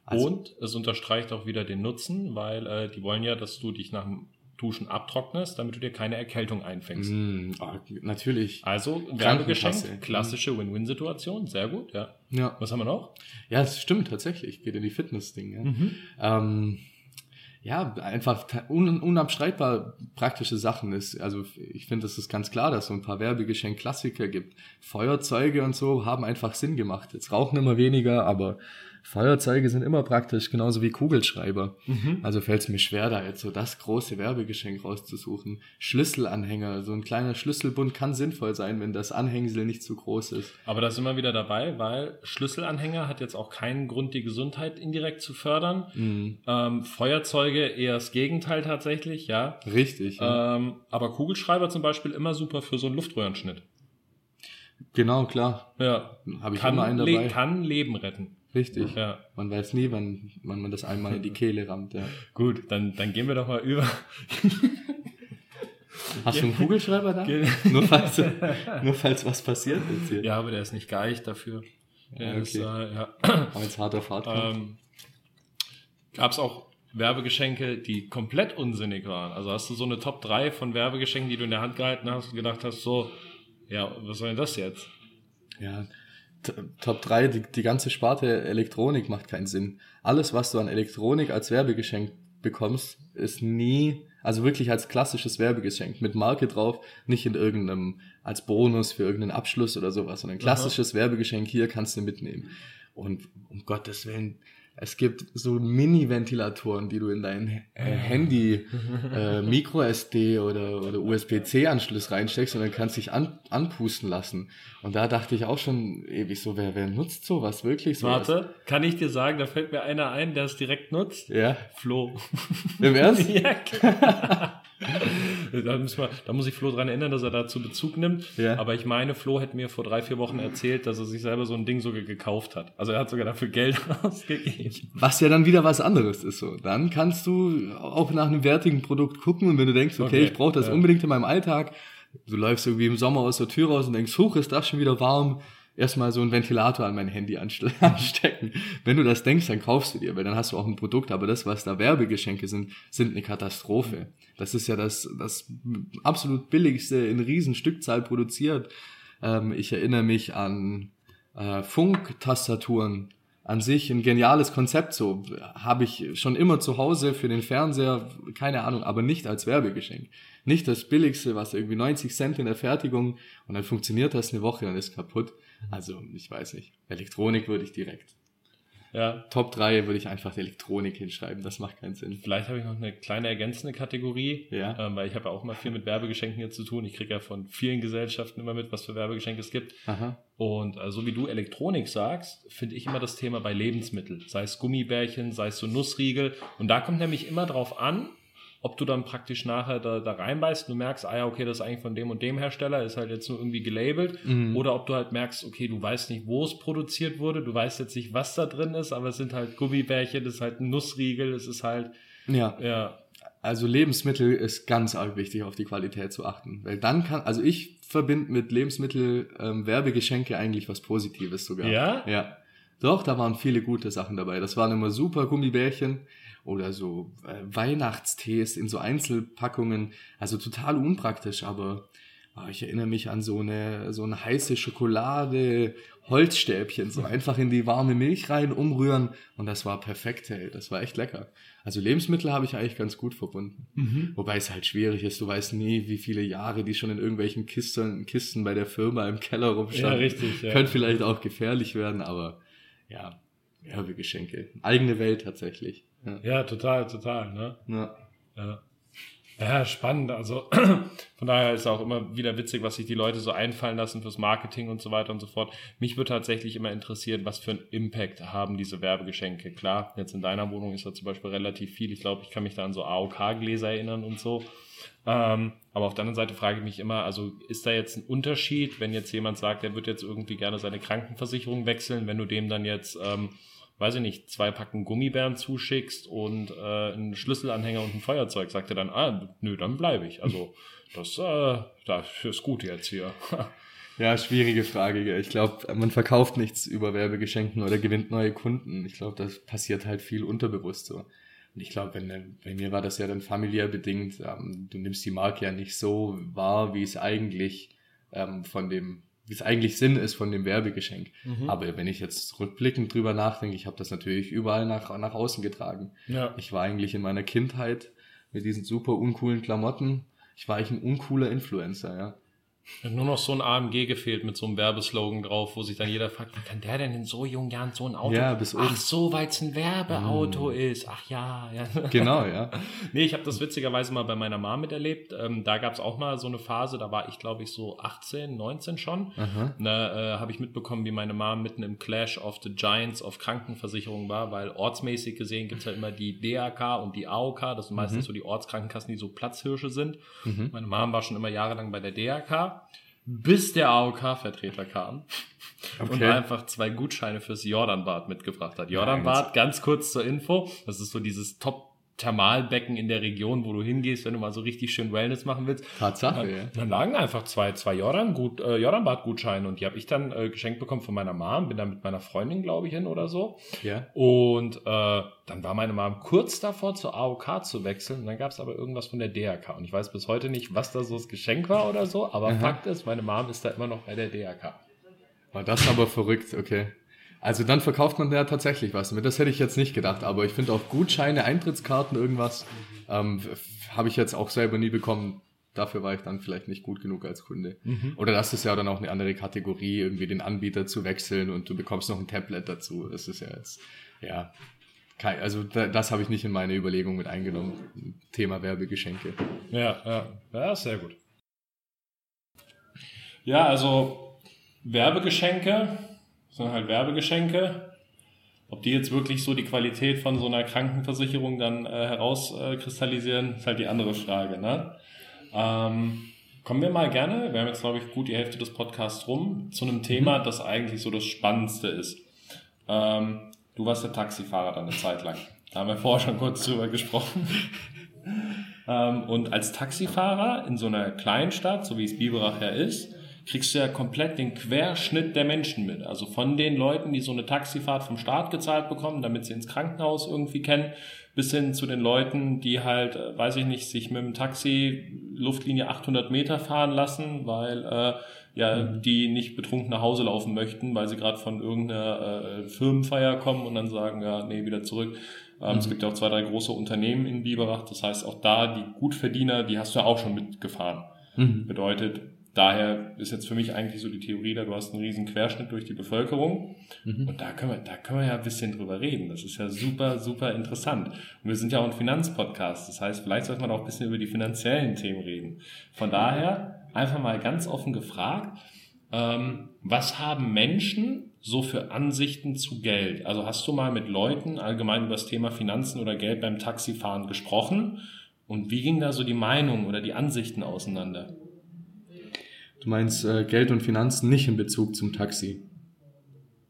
Also- und es unterstreicht auch wieder den Nutzen, weil äh, die wollen ja, dass du dich nach dem Duschen abtrocknest, damit du dir keine Erkältung einfängst. Mm, ah, natürlich. Also. Werbegeschenk, klassische Win-Win-Situation, sehr gut, ja. Ja. Was haben wir noch? Ja, das stimmt tatsächlich. Geht in die Fitness-Ding. Ja. Mhm. Ähm, ja, einfach un unabstreitbar praktische Sachen ist. Also ich finde, es ist ganz klar, dass so ein paar Werbegeschenk-Klassiker gibt. Feuerzeuge und so haben einfach Sinn gemacht. Jetzt rauchen immer weniger, aber Feuerzeuge sind immer praktisch, genauso wie Kugelschreiber. Also fällt es mir schwer, da jetzt so das große Werbegeschenk rauszusuchen. Schlüsselanhänger, so ein kleiner Schlüsselbund kann sinnvoll sein, wenn das Anhängsel nicht zu groß ist. Aber da sind wir wieder dabei, weil Schlüsselanhänger hat jetzt auch keinen Grund, die Gesundheit indirekt zu fördern. Mhm. Ähm, Feuerzeuge eher das Gegenteil tatsächlich, ja. Richtig. Ja. Ähm, aber Kugelschreiber zum Beispiel immer super für so einen Luftröhrenschnitt. Genau, klar. Ja. Habe ich Kann, immer einen dabei. le kann Leben retten. Richtig. Ja. Man weiß nie, wann, wann man das einmal in die Kehle rammt. Ja. [laughs] Gut, dann, dann gehen wir doch mal über. [laughs] Hast du einen Kugelschreiber da? [laughs] Nur, falls, nur falls was passiert jetzt hier. Ja, aber der ist nicht geeicht dafür. Der Ja, ist, okay. äh, ja. Als harter Fahrtkampf. ähm, Gab es auch Werbegeschenke, die komplett unsinnig waren? Also hast du so eine Top 3 von Werbegeschenken, die du in der Hand gehalten hast und gedacht hast, so, ja, was soll denn das jetzt? Ja, Top 3, die, die ganze Sparte Elektronik macht keinen Sinn. Alles, was du an Elektronik als Werbegeschenk bekommst, ist nie, also wirklich als klassisches Werbegeschenk mit Marke drauf, nicht in irgendeinem, als Bonus für irgendeinen Abschluss oder sowas, sondern klassisches Werbegeschenk hier kannst du mitnehmen. Und um Gottes Willen, es gibt so Mini-Ventilatoren, die du in dein äh, Handy [laughs] äh, Micro SD oder, oder USB-C-Anschluss reinsteckst und dann kannst du dich an, anpusten lassen. Und da dachte ich auch schon ewig so, wer, wer nutzt sowas wirklich? So Warte, kann ich dir sagen, da fällt mir einer ein, der es direkt nutzt? Ja, Flo. im Ernst? [laughs] ja, klar. [laughs] da, wir, da muss ich Flo dran erinnern, dass er dazu Bezug nimmt. Ja. Aber ich meine, Flo hätte mir vor drei, vier Wochen erzählt, dass er sich selber so ein Ding sogar gekauft hat. Also er hat sogar dafür Geld [laughs] ausgegeben. Was ja dann wieder was anderes ist so. Dann kannst du auch nach einem wertigen Produkt gucken und wenn du denkst, okay, Okay, ich brauche das ja. unbedingt in meinem Alltag, du läufst irgendwie im Sommer aus der Tür raus und denkst, huch, ist das schon wieder warm, erstmal so einen Ventilator an mein Handy anste- [laughs] anstecken. Wenn du das denkst, dann kaufst du dir, weil dann hast du auch ein Produkt, aber das, was da Werbegeschenke sind, sind eine Katastrophe. Das ist ja das, das absolut billigste in Riesenstückzahl produziert. Ähm, ich erinnere mich an äh, Funktastaturen an sich ein geniales Konzept. So habe ich schon immer zu Hause für den Fernseher, keine Ahnung, aber nicht als Werbegeschenk. Nicht das billigste, was irgendwie 90 Cent in der Fertigung und dann funktioniert das eine Woche und ist kaputt. Also ich weiß nicht. Elektronik würde ich direkt. Ja. Top 3 würde ich einfach Elektronik hinschreiben, das macht keinen Sinn. Vielleicht habe ich noch eine kleine ergänzende Kategorie, Ja. ähm, weil ich habe ja auch immer viel mit Werbegeschenken hier zu tun. Ich kriege ja von vielen Gesellschaften immer mit, was für Werbegeschenke es gibt. Aha. Und äh, so wie du Elektronik sagst, finde ich immer das Thema bei Lebensmitteln. Sei es Gummibärchen, sei es so Nussriegel. Und da kommt nämlich immer drauf an, ob du dann praktisch nachher da, da reinbeißt und du merkst, ah ja, okay, das ist eigentlich von dem und dem Hersteller, ist halt jetzt nur irgendwie gelabelt. Mhm. Oder ob du halt merkst, okay, du weißt nicht, wo es produziert wurde, du weißt jetzt nicht, was da drin ist, aber es sind halt Gummibärchen, das ist halt ein Nussriegel, es ist halt, Ja. ja, Also Lebensmittel ist ganz arg wichtig, auf die Qualität zu achten. Weil dann kann, also ich verbinde mit Lebensmittel ähm, Werbegeschenke eigentlich was Positives sogar. Ja? Ja. Doch, da waren viele gute Sachen dabei. Das waren immer super Gummibärchen oder so äh, Weihnachtstees in so Einzelpackungen. Also total unpraktisch, aber ah, ich erinnere mich an so eine, so eine heiße Schokolade, Holzstäbchen, so [laughs] einfach in die warme Milch rein, umrühren und das war perfekt, hey. Das war echt lecker. Also Lebensmittel habe ich eigentlich ganz gut verbunden. Wobei es halt schwierig ist, du weißt nie, wie viele Jahre die schon in irgendwelchen Kisten, Kisten bei der Firma im Keller rumstanden. Ja, richtig, ja. Könnte vielleicht auch gefährlich werden, aber ja, Werbegeschenke. Eigene Welt tatsächlich. Ja. ja, total, total, ne? Ja. Ja. Ja, spannend. Also [clears throat] von daher ist auch immer wieder witzig, was sich die Leute so einfallen lassen fürs Marketing und so weiter und so fort. Mich würde tatsächlich immer interessieren, was für einen Impact haben diese Werbegeschenke. Klar, jetzt in deiner Wohnung ist da zum Beispiel relativ viel. Ich glaube, ich kann mich da an so AOK-Gläser erinnern und so. Ähm, aber auf der anderen Seite frage ich mich immer, also ist da jetzt ein Unterschied, wenn jetzt jemand sagt, er wird jetzt irgendwie gerne seine Krankenversicherung wechseln, wenn du dem dann jetzt, ähm, weiß ich nicht, zwei Packen Gummibären zuschickst und äh, einen Schlüsselanhänger und ein Feuerzeug, sagt er dann, ah, nö, dann bleibe ich. Also [laughs] das, äh, das ist gut jetzt hier. [laughs] Ja, schwierige Frage. Ich glaube, man verkauft nichts über Werbegeschenken oder gewinnt neue Kunden. Ich glaube, das passiert halt viel unterbewusst so. Und ich glaube, wenn, bei mir war das ja dann familiär bedingt. Ähm, du nimmst die Marke ja nicht so wahr, wie es eigentlich ähm, von dem, wie es eigentlich Sinn ist von dem Werbegeschenk. Aber wenn ich jetzt rückblickend drüber nachdenke, ich habe das natürlich überall nach, nach außen getragen. Ja. Ich war eigentlich in meiner Kindheit mit diesen super uncoolen Klamotten. Ich war eigentlich ein uncooler Influencer, ja. Nur noch so ein AMG gefehlt mit so einem Werbeslogan drauf, wo sich dann jeder fragt, wie kann der denn in so jungen Jahren so ein Auto? Ja, bis. Ach so, weil es ein Werbeauto ist. Ach ja, ja. [laughs] Genau, ja. Nee, ich habe das witzigerweise mal bei meiner Mom miterlebt. Ähm, da gab es auch mal so eine Phase, da war ich, glaube ich, so 18, 19 schon. Aha. Da äh, habe ich mitbekommen, wie meine Mom mitten im Clash of the Giants of Krankenversicherung war, weil ortsmäßig gesehen gibt's ja immer die DAK und die AOK, das sind meistens so die Ortskrankenkassen, die so Platzhirsche sind. Meine Mom war schon immer jahrelang bei der DAK, bis der AOK-Vertreter kam [laughs] und Okay. einfach zwei Gutscheine fürs Jordanbad mitgebracht hat. Jordanbad, ganz kurz zur Info, das ist so dieses Top Thermalbecken in der Region, wo du hingehst, wenn du mal so richtig schön Wellness machen willst. Tatsache, Dann, dann lagen einfach zwei, zwei Jordan -Gut, äh, Jordanbad-Gutscheine und die habe ich dann äh, geschenkt bekommen von meiner Mom. Bin dann mit meiner Freundin, glaube ich, hin oder so. Ja. Und äh, dann war meine Mom kurz davor, zur AOK zu wechseln. Und dann gab es aber irgendwas von der DRK. Und ich weiß bis heute nicht, was da so das Geschenk war oder so. Aber Fakt ist, meine Mom ist da immer noch bei der DRK. War das aber verrückt, okay. Also dann verkauft man ja tatsächlich was. Das hätte ich jetzt nicht gedacht, aber ich finde auch Gutscheine, Eintrittskarten, irgendwas, ähm, habe ich jetzt auch selber nie bekommen. Dafür war ich dann vielleicht nicht gut genug als Kunde. Oder das ist ja dann auch eine andere Kategorie, irgendwie den Anbieter zu wechseln und du bekommst noch ein Tablet dazu. Das ist ja jetzt, ja, kein, also da, das habe ich nicht in meine Überlegung mit eingenommen. Thema Werbegeschenke. Ja, ja, ja, sehr gut. Ja, also Werbegeschenke sind halt Werbegeschenke. Ob die jetzt wirklich so die Qualität von so einer Krankenversicherung dann äh, herauskristallisieren, ist halt die andere Frage. Ne? Ähm, kommen wir mal gerne, wir haben jetzt glaube ich gut die Hälfte des Podcasts rum, zu einem Thema, das eigentlich so das Spannendste ist. Ähm, du warst der Taxifahrer dann eine Zeit lang. Da haben wir vorher schon kurz drüber gesprochen. [laughs] Ähm, und als Taxifahrer in so einer Kleinstadt, so wie es Biberach ja ist, kriegst du ja komplett den Querschnitt der Menschen mit. Also von den Leuten, die so eine Taxifahrt vom Staat gezahlt bekommen, damit sie ins Krankenhaus irgendwie kennen, bis hin zu den Leuten, die halt, äh, weiß ich nicht, sich mit dem Taxi Luftlinie 800 Meter fahren lassen, weil äh, ja, die nicht betrunken nach Hause laufen möchten, weil sie gerade von irgendeiner äh, Firmenfeier kommen und dann sagen, ja, nee, wieder zurück. Ähm, Es gibt ja auch zwei, drei große Unternehmen in Biberach. Das heißt, auch da die Gutverdiener, die hast du ja auch schon mitgefahren. Mhm. Bedeutet, daher ist jetzt für mich eigentlich so die Theorie da, du hast einen riesen Querschnitt durch die Bevölkerung. Mhm. Und da können wir, da können wir ja ein bisschen drüber reden. Das ist ja super, super interessant. Und wir sind ja auch ein Finanzpodcast. Das heißt, vielleicht sollte man auch ein bisschen über die finanziellen Themen reden. Von daher einfach mal ganz offen gefragt, ähm, was haben Menschen so für Ansichten zu Geld? Also hast du mal mit Leuten allgemein über das Thema Finanzen oder Geld beim Taxifahren gesprochen? Und wie ging da so die Meinung oder die Ansichten auseinander? Du meinst äh, Geld und Finanzen nicht in Bezug zum Taxi.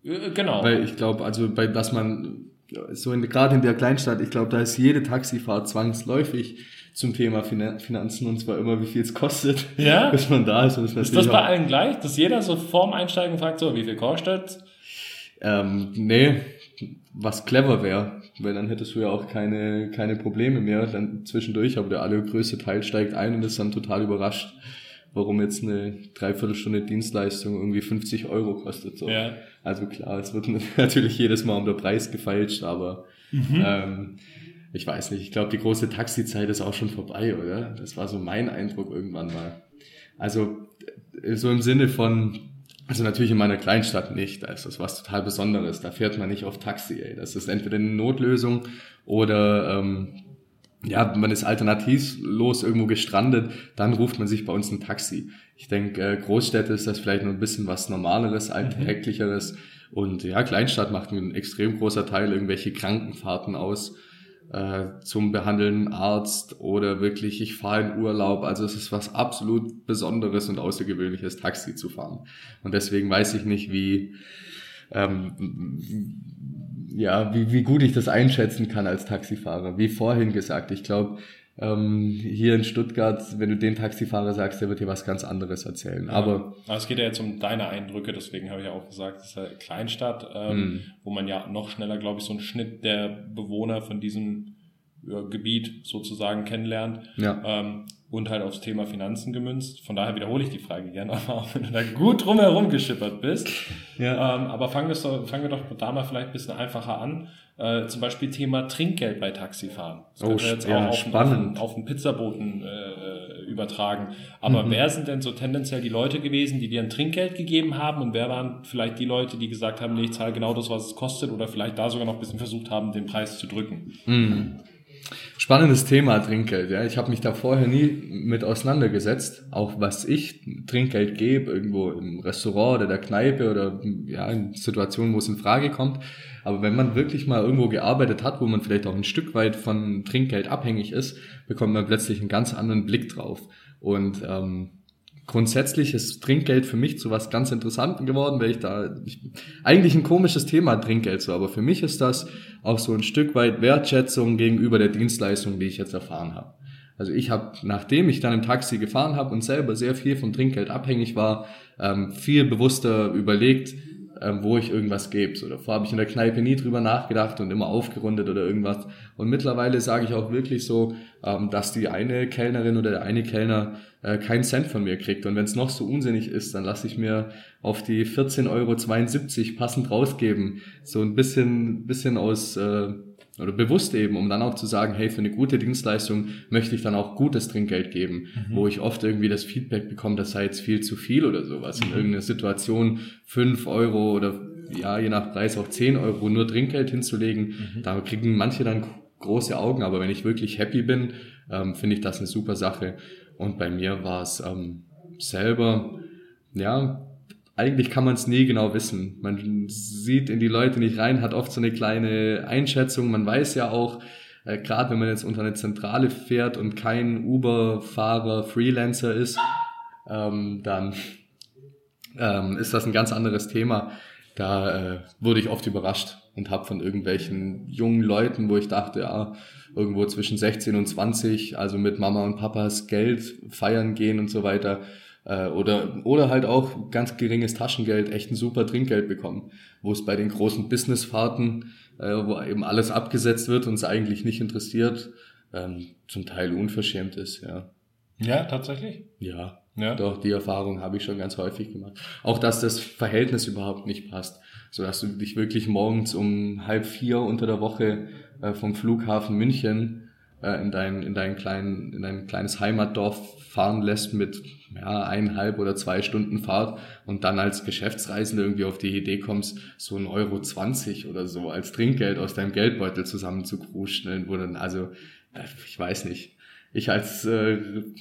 Äh, Genau. Weil ich glaube, also bei dass man so in, gerade in der Kleinstadt, ich glaube, da ist jede Taxifahrt zwangsläufig zum Thema Finan- Finanzen und zwar immer, wie viel es kostet, [laughs] Ja? bis man da ist. Und das ist das bei allen gleich, dass jeder so vorm Einsteigen fragt, so, wie viel kostet? Ähm, nee, was clever wäre, weil dann hättest du ja auch keine, keine Probleme mehr dann zwischendurch, aber der allergrößte Teil steigt ein und ist dann total überrascht, warum jetzt eine Dreiviertelstunde Dienstleistung irgendwie 50 Euro kostet. So. Ja. Also klar, es wird [laughs] natürlich jedes Mal um den Preis gefeilscht, aber ähm, ich weiß nicht, ich glaube, die große Taxizeit ist auch schon vorbei, oder? Das war so mein Eindruck irgendwann mal. Also äh, so im Sinne von, also natürlich in meiner Kleinstadt nicht, da ist das was total Besonderes, da fährt man nicht auf Taxi, ey. Das ist entweder eine Notlösung oder ähm, ja, man ist alternativlos irgendwo gestrandet, dann ruft man sich bei uns ein Taxi. Ich denke, äh, Großstädte ist das vielleicht noch ein bisschen was Normaleres, alltäglicheres. Und ja, Kleinstadt macht ein extrem großer Teil irgendwelche Krankenfahrten aus äh, zum behandelnden Arzt oder wirklich, ich fahre in Urlaub. Also es ist was absolut Besonderes und Außergewöhnliches, Taxi zu fahren. Und deswegen weiß ich nicht, wie, ähm, ja, wie, wie gut ich das einschätzen kann als Taxifahrer. Wie vorhin gesagt, ich glaube, ähm, hier in Stuttgart, wenn du den Taxifahrer sagst, der wird dir was ganz anderes erzählen. Aber Aber es geht ja jetzt um deine Eindrücke, deswegen habe ich ja auch gesagt, es ist ja Kleinstadt, ähm, Mhm. wo man ja noch schneller, glaube ich, so einen Schnitt der Bewohner von diesem ja, Gebiet sozusagen kennenlernt. ja, Ähm, und halt aufs Thema Finanzen gemünzt. Von daher wiederhole ich die Frage gerne, [laughs] aber auch wenn du da gut drumherum geschippert bist. ja. Ähm, aber fangen wir, so, fangen wir doch da mal vielleicht ein bisschen einfacher an. Äh, zum Beispiel Thema Trinkgeld bei Taxifahren. Das Oh, jetzt ja, auch auf, spannend. auf, auf den Pizzaboten äh, übertragen. Aber Mhm. wer sind denn so tendenziell die Leute gewesen, die dir ein Trinkgeld gegeben haben? Und wer waren vielleicht die Leute, die gesagt haben, nee, ich zahle genau das, was es kostet? Oder vielleicht da sogar noch ein bisschen versucht haben, den Preis zu drücken? Mhm. Spannendes Thema Trinkgeld. Ja, ich habe mich da vorher nie mit auseinandergesetzt, auch was ich Trinkgeld gebe irgendwo im Restaurant oder der Kneipe oder ja in Situationen, wo es in Frage kommt. Aber wenn man wirklich mal irgendwo gearbeitet hat, wo man vielleicht auch ein Stück weit von Trinkgeld abhängig ist, bekommt man plötzlich einen ganz anderen Blick drauf. Und ähm, grundsätzlich ist Trinkgeld für mich zu was ganz Interessanten geworden, weil ich da ich, eigentlich ein komisches Thema Trinkgeld so, aber für mich ist das auch so ein Stück weit Wertschätzung gegenüber der Dienstleistung, die ich jetzt erfahren habe. Also ich habe, nachdem ich dann im Taxi gefahren habe und selber sehr viel von Trinkgeld abhängig war, ähm, viel bewusster überlegt, ähm, wo ich irgendwas gebe. So, davor habe ich in der Kneipe nie drüber nachgedacht und immer aufgerundet oder irgendwas. Und mittlerweile sage ich auch wirklich so, ähm, dass die eine Kellnerin oder der eine Kellner äh, keinen Cent von mir kriegt. Und wenn es noch so unsinnig ist, dann lasse ich mir auf die 14,72 Euro passend rausgeben. So ein bisschen, bisschen aus... Äh, oder bewusst eben, um dann auch zu sagen, hey, für eine gute Dienstleistung möchte ich dann auch gutes Trinkgeld geben, wo ich oft irgendwie das Feedback bekomme, das sei jetzt viel zu viel oder sowas. In irgendeiner Situation fünf Euro oder ja, je nach Preis auch zehn Euro nur Trinkgeld hinzulegen, da kriegen manche dann große Augen, aber wenn ich wirklich happy bin, ähm, finde ich das eine super Sache. Und bei mir war es ähm, selber, ja, eigentlich kann man es nie genau wissen. Man sieht in die Leute nicht rein, hat oft so eine kleine Einschätzung. Man weiß ja auch, äh, gerade wenn man jetzt unter eine Zentrale fährt und kein Uber-Fahrer, Freelancer ist, ähm, dann ähm, ist das ein ganz anderes Thema. Da äh, wurde ich oft überrascht und habe von irgendwelchen jungen Leuten, wo ich dachte, ja, irgendwo zwischen 16 und 20, also mit Mama und Papas Geld feiern gehen und so weiter, äh, oder, oder halt auch ganz geringes Taschengeld, echt ein super Trinkgeld bekommen, wo es bei den großen Businessfahrten, äh, wo eben alles abgesetzt wird und es eigentlich nicht interessiert, ähm, zum Teil unverschämt ist, ja. Ja, tatsächlich. Ja, Ja. Doch, die Erfahrung habe ich schon ganz häufig gemacht. Auch, dass das Verhältnis überhaupt nicht passt. So dass du dich wirklich morgens um halb vier unter der Woche äh, vom Flughafen München äh, in dein, in dein kleinen, in dein kleines Heimatdorf fahren lässt mit ja, eineinhalb oder zwei Stunden Fahrt und dann als Geschäftsreisende irgendwie auf die Idee kommst, so ein Euro 20 oder so als Trinkgeld aus deinem Geldbeutel zusammen zu kruschen, wo dann, also, äh, ich weiß nicht ich als äh,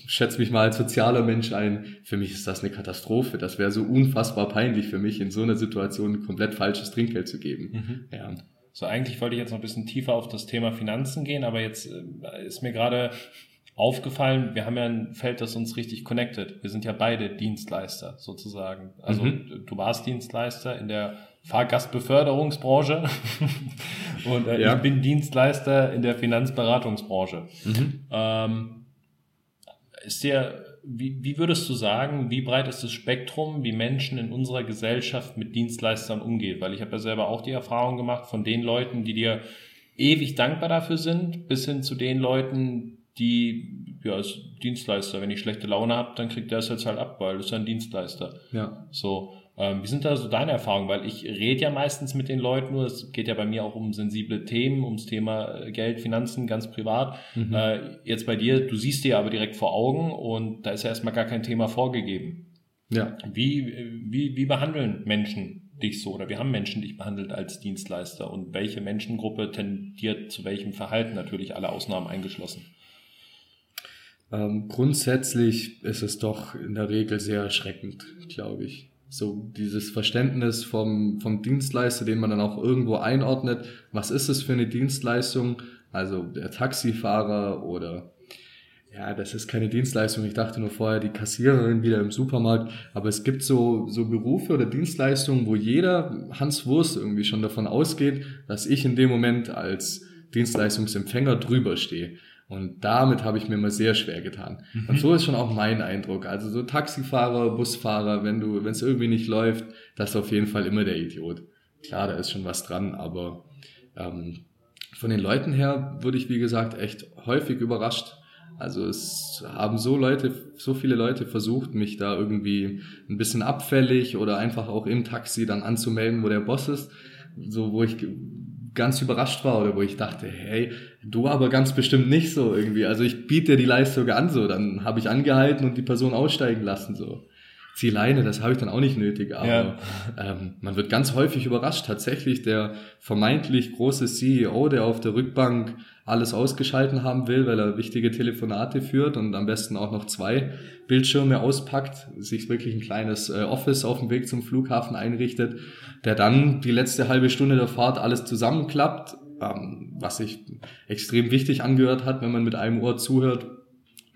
schätze mich mal als sozialer Mensch ein, für mich ist das eine Katastrophe. Das wäre so unfassbar peinlich für mich, in so einer Situation komplett falsches Trinkgeld zu geben. Ja. So, eigentlich wollte ich jetzt noch ein bisschen tiefer auf das Thema Finanzen gehen, aber jetzt äh, ist mir gerade aufgefallen, wir haben ja ein Feld, das uns richtig connected. Wir sind ja beide Dienstleister sozusagen. Also Mhm. du warst Dienstleister in der Fahrgastbeförderungsbranche [laughs] und äh, Ja. ich bin Dienstleister in der Finanzberatungsbranche. Mhm. Ähm, ist dir, wie, wie würdest du sagen, wie breit ist das Spektrum, wie Menschen in unserer Gesellschaft mit Dienstleistern umgehen? Weil ich habe ja selber auch die Erfahrung gemacht von den Leuten, die dir ewig dankbar dafür sind, bis hin zu den Leuten, die, ja, als Dienstleister, wenn ich schlechte Laune habe, dann kriegt der es jetzt halt ab, weil das ist ja ein Dienstleister. Ja. So, ähm, wie sind da so deine Erfahrungen? Weil ich rede ja meistens mit den Leuten, nur es geht ja bei mir auch um sensible Themen, ums Thema äh, Geld, Finanzen, ganz privat. Mhm. Äh, jetzt bei dir, du siehst dir aber direkt vor Augen und da ist ja erstmal gar kein Thema vorgegeben. Ja. Wie, wie, wie behandeln Menschen dich so oder wie haben Menschen dich behandelt als Dienstleister und welche Menschengruppe tendiert zu welchem Verhalten? Natürlich alle Ausnahmen eingeschlossen. Ähm, grundsätzlich ist es doch in der Regel sehr erschreckend, glaube ich. So dieses Verständnis vom, vom Dienstleister, den man dann auch irgendwo einordnet. Was ist es für eine Dienstleistung? Also der Taxifahrer oder ja, das ist keine Dienstleistung. Ich dachte nur vorher die Kassiererin wieder im Supermarkt. Aber es gibt so, so Berufe oder Dienstleistungen, wo jeder Hans Wurst irgendwie schon davon ausgeht, dass ich in dem Moment als Dienstleistungsempfänger drüber stehe. Und damit habe ich mir mal sehr schwer getan. Und so ist schon auch mein Eindruck. Also so Taxifahrer, Busfahrer, wenn du, wenn es irgendwie nicht läuft, das ist auf jeden Fall immer der Idiot. Klar, da ist schon was dran, aber ähm, von den Leuten her wurde ich, wie gesagt, echt häufig überrascht. Also es haben so Leute, so viele Leute versucht, mich da irgendwie ein bisschen abfällig oder einfach auch im Taxi dann anzumelden, wo der Boss ist. So, wo ich ganz überrascht war oder wo ich dachte, hey, du aber ganz bestimmt nicht so irgendwie. Also ich biete dir die Leistung an, so. Dann habe ich angehalten und die Person aussteigen lassen, so. Zieleine, das habe ich dann auch nicht nötig, aber Ja. ähm, man wird ganz häufig überrascht. Tatsächlich der vermeintlich große CEO, der auf der Rückbank alles ausgeschalten haben will, weil er wichtige Telefonate führt und am besten auch noch zwei Bildschirme auspackt, sich wirklich ein kleines äh, Office auf dem Weg zum Flughafen einrichtet, der dann die letzte halbe Stunde der Fahrt alles zusammenklappt, ähm, was sich extrem wichtig angehört hat, wenn man mit einem Ohr zuhört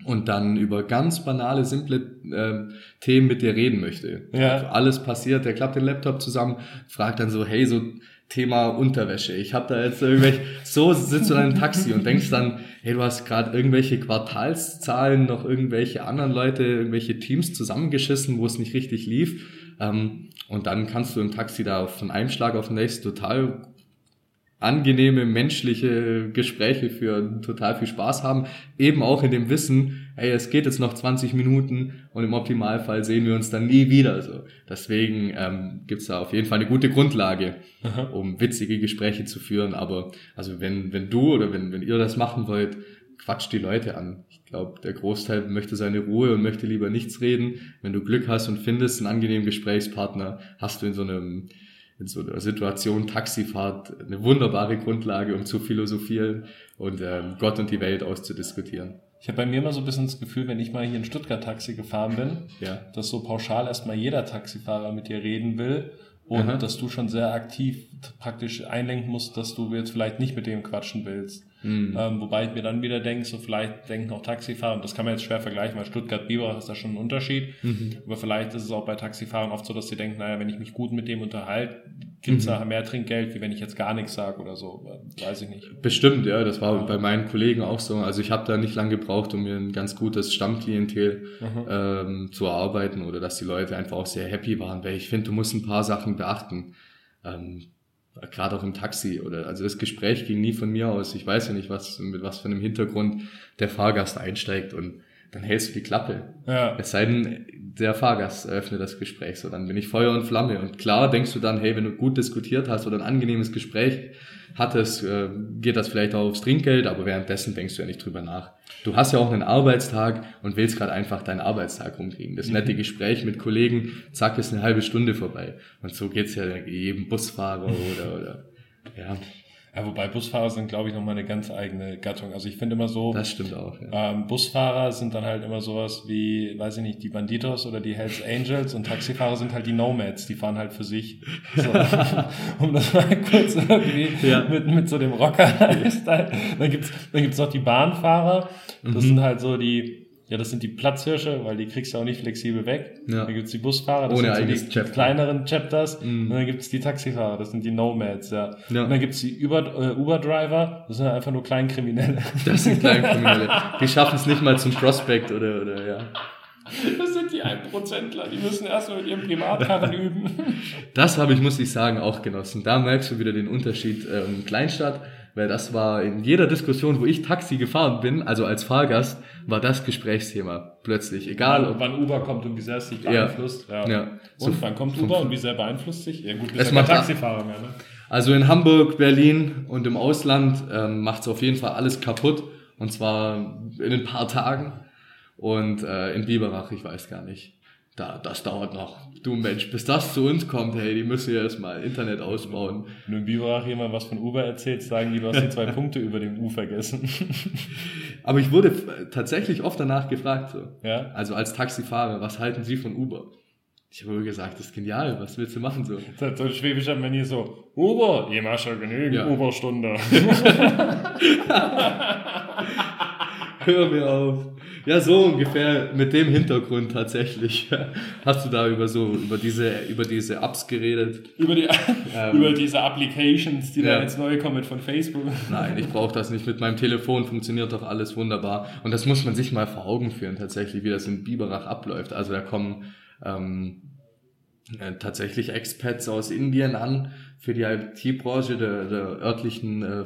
und dann über ganz banale, simple ähm, Themen mit dir reden möchte. Ja. Also alles passiert, der klappt den Laptop zusammen, fragt dann so, hey, so Thema Unterwäsche. Ich habe da jetzt irgendwelche, so sitzt du dann im Taxi und denkst dann, hey, du hast gerade irgendwelche Quartalszahlen, noch irgendwelche anderen Leute, irgendwelche Teams zusammengeschissen, wo es nicht richtig lief. Ähm, und dann kannst du im Taxi da von einem Schlag auf den nächsten total angenehme menschliche Gespräche für total viel Spaß haben, eben auch in dem Wissen, hey, es geht jetzt noch 20 Minuten und im Optimalfall sehen wir uns dann nie wieder. So. Deswegen ähm, gibt's da auf jeden Fall eine gute Grundlage, um witzige Gespräche zu führen. Aber also wenn, wenn du oder wenn, wenn ihr das machen wollt, quatscht die Leute an. Ich glaube, der Großteil möchte seine Ruhe und möchte lieber nichts reden. Wenn du Glück hast und findest einen angenehmen Gesprächspartner, hast du in so einem in so einer Situation Taxifahrt eine wunderbare Grundlage, um zu philosophieren und ähm, Gott und die Welt auszudiskutieren. Ich habe bei mir immer so ein bisschen das Gefühl, wenn ich mal hier in Stuttgart Taxi gefahren bin, Ja. dass so pauschal erstmal jeder Taxifahrer mit dir reden will und Aha. dass du schon sehr aktiv praktisch einlenken musst, dass du jetzt vielleicht nicht mit dem quatschen willst. Mhm. Ähm, wobei ich mir dann wieder denke, so vielleicht denken auch Taxifahrer, und das kann man jetzt schwer vergleichen, weil Stuttgart-Biberach ist da schon ein Unterschied, Mhm. aber vielleicht ist es auch bei Taxifahrern oft so, dass sie denken, naja, wenn ich mich gut mit dem unterhalte, gibt's Mhm. da mehr Trinkgeld, wie wenn ich jetzt gar nichts sage oder so. Weiß ich nicht. Bestimmt, ja, das war bei meinen Kollegen auch so. Also ich habe da nicht lange gebraucht, um mir ein ganz gutes Stammklientel Mhm. ähm, zu erarbeiten oder dass die Leute einfach auch sehr happy waren, weil ich finde, du musst ein paar Sachen beachten. Ähm, Gerade auch im Taxi oder also das Gespräch ging nie von mir aus. Ich weiß ja nicht, was mit was für einem Hintergrund der Fahrgast einsteigt und dann hältst du die Klappe. Ja. Es sei denn, der Fahrgast eröffnet das Gespräch, so dann bin ich Feuer und Flamme. Und klar denkst du dann, hey, wenn du gut diskutiert hast oder ein angenehmes Gespräch hattest, äh, geht das vielleicht auch aufs Trinkgeld, aber währenddessen denkst du ja nicht drüber nach. Du hast ja auch einen Arbeitstag und willst gerade einfach deinen Arbeitstag rumkriegen. Das nette Gespräch mit Kollegen, zack, ist eine halbe Stunde vorbei. Und so geht's ja jedem Busfahrer oder, oder ja, Ja, wobei Busfahrer sind, glaube ich, nochmal eine ganz eigene Gattung. Also ich finde immer so, das stimmt auch. Ja. ähm, Busfahrer sind dann halt immer sowas wie, weiß ich nicht, die Banditos oder die Hells Angels und Taxifahrer sind halt die Nomads, die fahren halt für sich. So, [laughs] um das mal kurz irgendwie Ja. mit, mit so dem Rocker-Lifestyle. Dann gibt's dann gibt's noch die Bahnfahrer. Das Mhm. sind halt so die, ja, das sind die Platzhirsche, weil die kriegst du auch nicht flexibel weg. Ja. Dann gibt's die Busfahrer, das Ohne sind so die Chapter. kleineren Chapters. Mhm. Und dann gibt's die Taxifahrer, das sind die Nomads, ja. Ja. Und dann gibt's die Uber, äh, Uber-Driver, das sind einfach nur Kleinkriminelle. [laughs] Das sind Kleinkriminelle. Die schaffen es nicht mal zum Prospect oder, oder ja. Das sind die Einprozentler, die müssen erstmal mit ihrem Privatkarren [laughs] üben. Das habe ich, muss ich sagen, auch genossen. Da merkst du wieder den Unterschied ähm, Kleinstadt, weil das war in jeder Diskussion, wo ich Taxi gefahren bin, also als Fahrgast, war das Gesprächsthema plötzlich. Egal, ob wann Uber kommt und wie sehr es dich Ja. beeinflusst. Ja. Ja. Und So- wann kommt Uber und wie sehr beeinflusst sich? Ja gut, ja macht- kein Taxifahrer mehr, ne? Also in Hamburg, Berlin und im Ausland ähm, macht es auf jeden Fall alles kaputt. Und zwar in ein paar Tagen. Und äh, in Biberach, ich weiß gar nicht. Da, das dauert noch. Du Mensch, bis das zu uns kommt, hey, die müssen ja erstmal Internet ausbauen. Wenn du in Biberach jemand was von Uber erzählst, sagen die, du hast die zwei [laughs] Punkte über dem U vergessen. [laughs] Aber ich wurde f- tatsächlich oft danach gefragt, so. ja? Also als Taxifahrer, was halten Sie von Uber? Ich habe immer gesagt, das ist genial, was willst du machen so? Das hat so ein schwäbischer Manier so, Uber, ihr macht schon genügend Ja. Uberstunde. [laughs] Hör mir auf. Ja, so ungefähr mit dem Hintergrund tatsächlich. [laughs] Hast du da über so, über diese, über diese Apps geredet? über, die, Ähm. über diese Applications, die Ja. da jetzt neu kommen von Facebook. Nein, ich brauche das nicht. Mit meinem Telefon funktioniert doch alles wunderbar. Und das muss man sich mal vor Augen führen, tatsächlich, wie das in Biberach abläuft. Also da kommen ähm, äh, tatsächlich Expats aus Indien an für die IT-Branche der, der örtlichen, äh,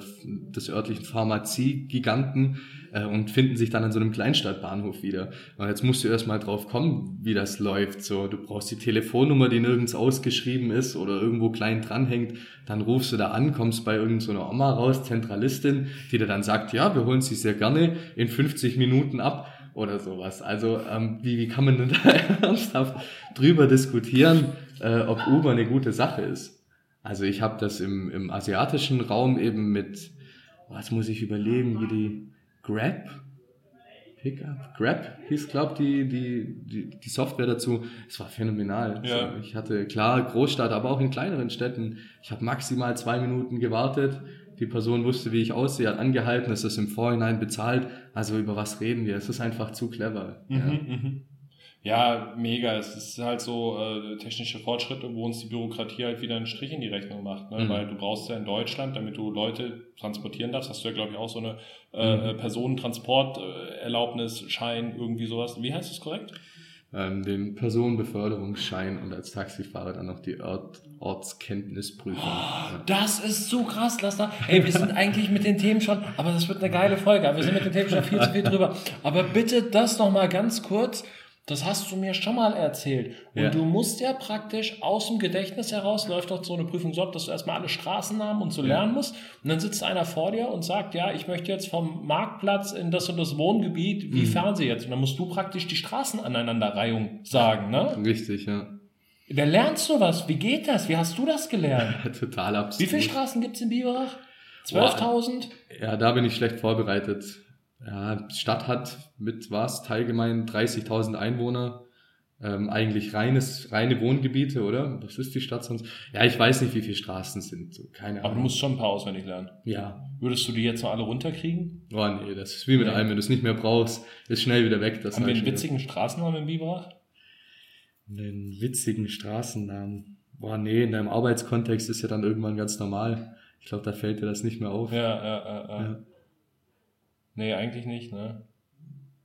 des örtlichen Pharmazie-Giganten äh, und finden sich dann an so einem Kleinstadtbahnhof wieder. Und jetzt musst du erstmal drauf kommen, wie das läuft. So, du brauchst die Telefonnummer, die nirgends ausgeschrieben ist oder irgendwo klein dranhängt. Dann rufst du da an, kommst bei irgendeiner so Oma raus, Zentralistin, die dir dann sagt, ja, wir holen sie sehr gerne in 50 Minuten ab oder sowas. Also ähm, wie, wie kann man denn [laughs] da ernsthaft drüber diskutieren, äh, ob Uber eine gute Sache ist? Also ich habe das im, im asiatischen Raum eben mit, was muss ich überlegen, wie die Grab, Pickup, Grab hieß, glaub die, die, die, die Software dazu. Es war phänomenal. Ja. Also ich hatte klar Großstadt, aber auch in kleineren Städten. Ich habe maximal zwei Minuten gewartet. Die Person wusste, wie ich aussehe, hat angehalten, es ist im Vorhinein bezahlt. Also über was reden wir? Es ist einfach zu clever. Ja. Mhm, mhm. Ja, mega. Es ist halt so äh, technische Fortschritte, wo uns die Bürokratie halt wieder einen Strich in die Rechnung macht. Ne? Mhm. Weil du brauchst ja in Deutschland, damit du Leute transportieren darfst, hast du ja, glaube ich, auch so eine äh, Mhm. Personentransporterlaubnis, Schein, irgendwie sowas. Wie heißt das korrekt? Ähm, den Personenbeförderungsschein und als Taxifahrer dann noch die Ort, Ortskenntnisprüfung. Ja. Das ist so krass, Laster. Ey, wir sind eigentlich mit den Themen schon, aber das wird eine geile Folge. Wir sind mit den Themen schon viel zu viel drüber. Aber bitte das noch mal ganz kurz. Das hast du mir schon mal erzählt. Und Ja. du musst ja praktisch aus dem Gedächtnis heraus, läuft doch so eine Prüfung so ab, dass du erstmal alle Straßennamen und so lernen musst. Und dann sitzt einer vor dir und sagt, ja, ich möchte jetzt vom Marktplatz in das und das Wohngebiet, wie fahren sie jetzt? Und dann musst du praktisch die Straßenaneinanderreihung sagen, ne? Richtig, ja. Wer lernt sowas? Wie geht das? Wie hast du das gelernt? [laughs] Total absurd. Wie viele Straßen gibt's in Biberach? 12.000? Ja, da bin ich schlecht vorbereitet. Ja, die Stadt hat mit was? Teilgemein 30.000 Einwohner. Ähm, eigentlich reines, reine Wohngebiete, oder? Was ist die Stadt sonst? Ja, ich weiß nicht, wie viele Straßen sind. So, keine Aber du Ahnung. musst schon ein paar auswendig lernen. Ja. Würdest du die jetzt noch alle runterkriegen? Oh nee, das ist wie mit Nee. allem, wenn du es nicht mehr brauchst, ist schnell wieder weg. Das Haben wir einen witzigen Straßennamen in Biberach? Einen witzigen Straßennamen. Boah, nee, in deinem Arbeitskontext ist ja dann irgendwann ganz normal. Ich glaube, da fällt dir das nicht mehr auf. Ja, ja, ja, ja. Ja. Nee, eigentlich nicht, ne?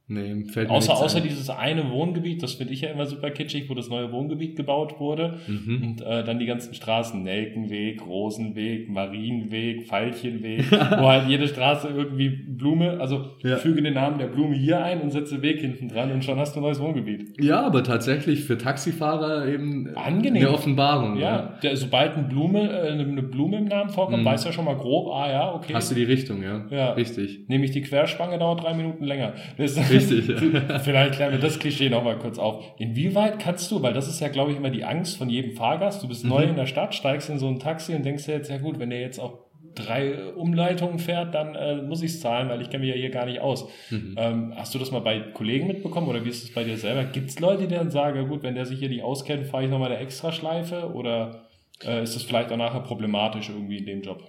Nee, fällt mir Außer, nichts außer ein. dieses eine Wohngebiet, das finde ich ja immer super kitschig, wo das neue Wohngebiet gebaut wurde. Mhm. Und äh, dann die ganzen Straßen, Nelkenweg, Rosenweg, Marienweg, Veilchenweg, [laughs] wo halt jede Straße irgendwie Blume, also Ja. füge den Namen der Blume hier ein und setze Weg hinten dran und schon hast du ein neues Wohngebiet. Ja, aber tatsächlich für Taxifahrer eben Angenehm. eine Offenbarung. Ja, der, sobald eine Blume, äh, eine Blume im Namen vorkommt, Mhm. weiß ja schon mal grob, ah ja, okay. Hast du die Richtung, ja? Ja. Richtig. Nämlich die Querspange dauert drei Minuten länger. Das [laughs] Richtig, ja. Vielleicht klären wir das Klischee nochmal kurz auf. Inwieweit kannst du, weil das ist ja, glaube ich, immer die Angst von jedem Fahrgast, du bist Mhm. neu in der Stadt, steigst in so ein Taxi und denkst dir jetzt, ja gut, wenn der jetzt auch drei Umleitungen fährt, dann äh, muss ich es zahlen, weil ich kenne mich ja hier gar nicht aus. Mhm. Ähm, hast du das mal bei Kollegen mitbekommen oder wie ist es bei dir selber? Gibt es Leute, die dann sagen, ja gut, wenn der sich hier nicht auskennt, fahre ich nochmal eine Extraschleife oder äh, ist das vielleicht auch nachher problematisch irgendwie in dem Job?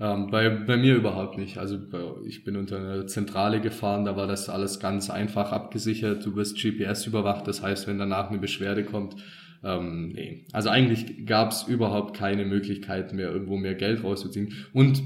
Ähm, bei, bei mir überhaupt nicht. Also ich bin unter einer Zentrale gefahren, da war das alles ganz einfach abgesichert. Du wirst GPS überwacht, das heißt, wenn danach eine Beschwerde kommt, ähm, nee. Also eigentlich gab es überhaupt keine Möglichkeit mehr, irgendwo mehr Geld rauszuziehen. Und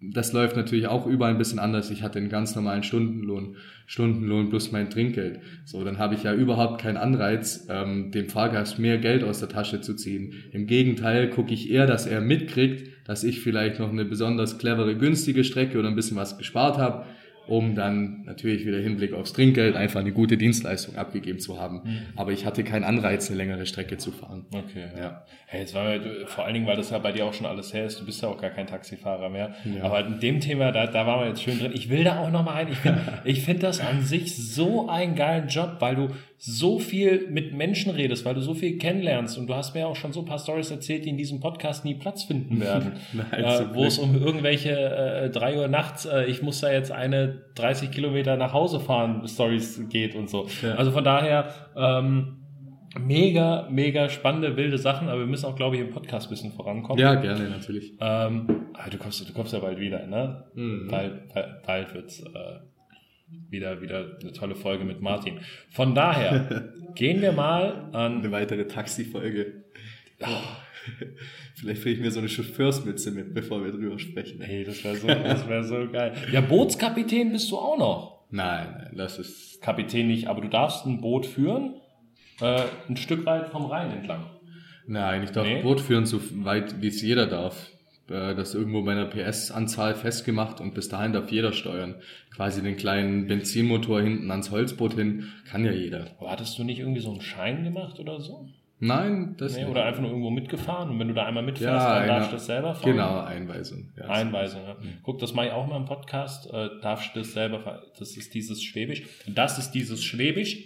das läuft natürlich auch überall ein bisschen anders. Ich hatte einen ganz normalen Stundenlohn, Stundenlohn plus mein Trinkgeld. So, dann habe ich ja überhaupt keinen Anreiz, ähm, dem Fahrgast mehr Geld aus der Tasche zu ziehen. Im Gegenteil gucke ich eher, dass er mitkriegt, dass ich vielleicht noch eine besonders clevere, günstige Strecke oder ein bisschen was gespart habe, um dann natürlich wieder Hinblick aufs Trinkgeld einfach eine gute Dienstleistung abgegeben zu haben. Aber ich hatte keinen Anreiz, eine längere Strecke zu fahren. Okay, ja. Ja. Hey, jetzt war mir, vor allen Dingen, weil das ja bei dir auch schon alles her ist, du bist ja auch gar kein Taxifahrer mehr. Ja. Aber in dem Thema, da, da waren wir jetzt schön drin. Ich will da auch noch mal rein. Ich finde [laughs] ich das an sich so einen geilen Job, weil du so viel mit Menschen redest, weil du so viel kennenlernst. Und du hast mir auch schon so ein paar Stories erzählt, die in diesem Podcast nie Platz finden [laughs] werden. Nein, äh, wo es um irgendwelche äh, drei Uhr nachts, äh, ich muss da jetzt eine 30 Kilometer nach Hause fahren, Stories geht und so. Ja. Also von daher, ähm, mega, mega spannende, wilde Sachen, aber wir müssen auch, glaube ich, im Podcast ein bisschen vorankommen. Ja, gerne, natürlich. Ähm, ah, du, kommst, du kommst ja bald wieder, ne? Mhm. Bald, bald, bald wird's äh, wieder, wieder eine tolle Folge mit Martin. Von daher [laughs] gehen wir mal an. Eine weitere Taxifolge. [laughs] Vielleicht kriege ich mir so eine Chauffeursmütze mit, bevor wir drüber sprechen. Hey, das wäre so, das wär so geil. Ja, Bootskapitän bist du auch noch. Nein, nein, das ist. Kapitän nicht, aber du darfst ein Boot führen, äh, ein Stück weit vom Rhein entlang. Nein, ich darf Nee? Boot führen, so weit wie es jeder darf. Äh, Das irgendwo bei einer PS-Anzahl festgemacht und bis dahin darf jeder steuern. Quasi den kleinen Benzinmotor hinten ans Holzboot hin, kann ja jeder. Aber hattest du nicht irgendwie so einen Schein gemacht oder so? Nein, das Nee, nicht. oder einfach nur irgendwo mitgefahren und wenn du da einmal mitfährst, Ja, dann einer- darfst du das selber fahren? Genau, Einweisung. Ja. Einweisung, ja. Guck, das mache ich auch mal im Podcast. Äh, darfst du das selber, ver- das ist dieses Schwäbisch. Das ist dieses Schwäbisch,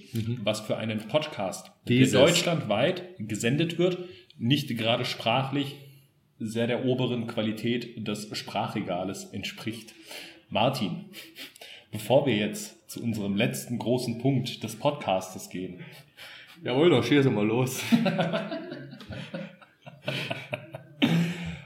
was für einen Podcast, Dieses. der deutschlandweit gesendet wird, nicht gerade sprachlich sehr der oberen Qualität des Sprachregales entspricht. Martin, bevor wir jetzt zu unserem letzten großen Punkt des Podcastes gehen, Jawohl, doch, schieß mal los. [laughs]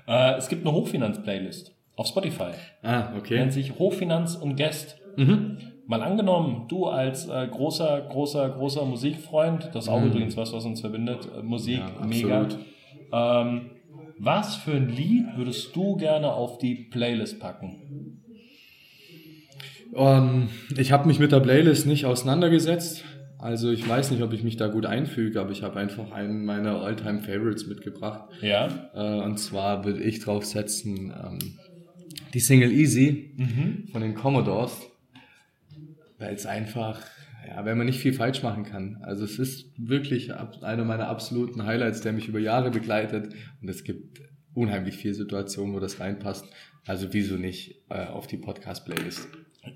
äh, es gibt eine Hochfinanz-Playlist auf Spotify. ah, nennt okay. sich Hochfinanz und Guest. Mhm. Mal angenommen, du als äh, großer, großer, großer Musikfreund, das ist auch übrigens was, was uns verbindet, äh, Musik, Mhm. Ja, mega. Ähm, was für ein Lied würdest du gerne auf die Playlist packen? Ähm, ich habe mich mit der Playlist nicht auseinandergesetzt. Also ich weiß nicht, ob ich mich da gut einfüge, aber ich habe einfach einen meiner Alltime Favorites mitgebracht. Ja? Äh, und zwar würde ich draufsetzen ähm, die Single Easy Mhm. von den Commodores, weil es einfach, ja, wenn man nicht viel falsch machen kann. Also es ist wirklich einer meiner absoluten Highlights, der mich über Jahre begleitet und es gibt unheimlich viele Situationen, wo das reinpasst. Also wieso nicht äh, auf die Podcast-Playlist?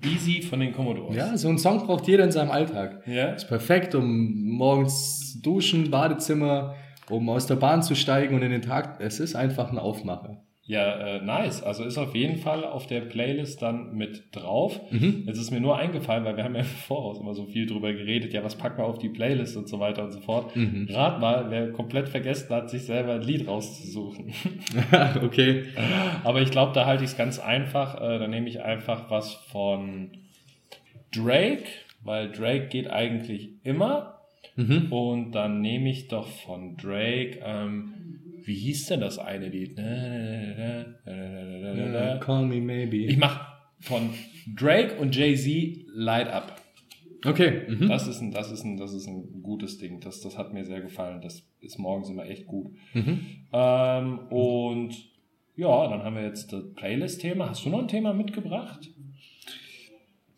Easy von den Commodores. Ja, so ein Song braucht jeder in seinem Alltag. Ja? Ist perfekt, um morgens duschen, Badezimmer, um aus der Bahn zu steigen und in den Tag. Es ist einfach ein Aufmacher. Ja, äh, nice. Also ist auf jeden Fall auf der Playlist dann mit drauf. Mhm. Jetzt ist mir nur eingefallen, weil wir haben ja [laughs] im Voraus immer so viel drüber geredet, ja, was packen wir auf die Playlist und so weiter und so fort. Mhm. Rat mal, wer komplett vergessen hat, sich selber ein Lied rauszusuchen. [laughs] okay. Aber ich glaube, da halte ich es ganz einfach. Äh, da nehme ich einfach was von Drake, weil Drake geht eigentlich immer. Mhm. Und dann nehme ich doch von Drake, ähm, wie hieß denn das eine Lied? Call me maybe. Ich mach von Drake und Jay-Z Light Up. Okay. Mhm. Das ist ein, das ist ein, das ist ein gutes Ding. Das, das hat mir sehr gefallen. Das ist morgens immer echt gut. Mhm. Ähm, und ja, dann haben wir jetzt das Playlist-Thema. Hast du noch ein Thema mitgebracht?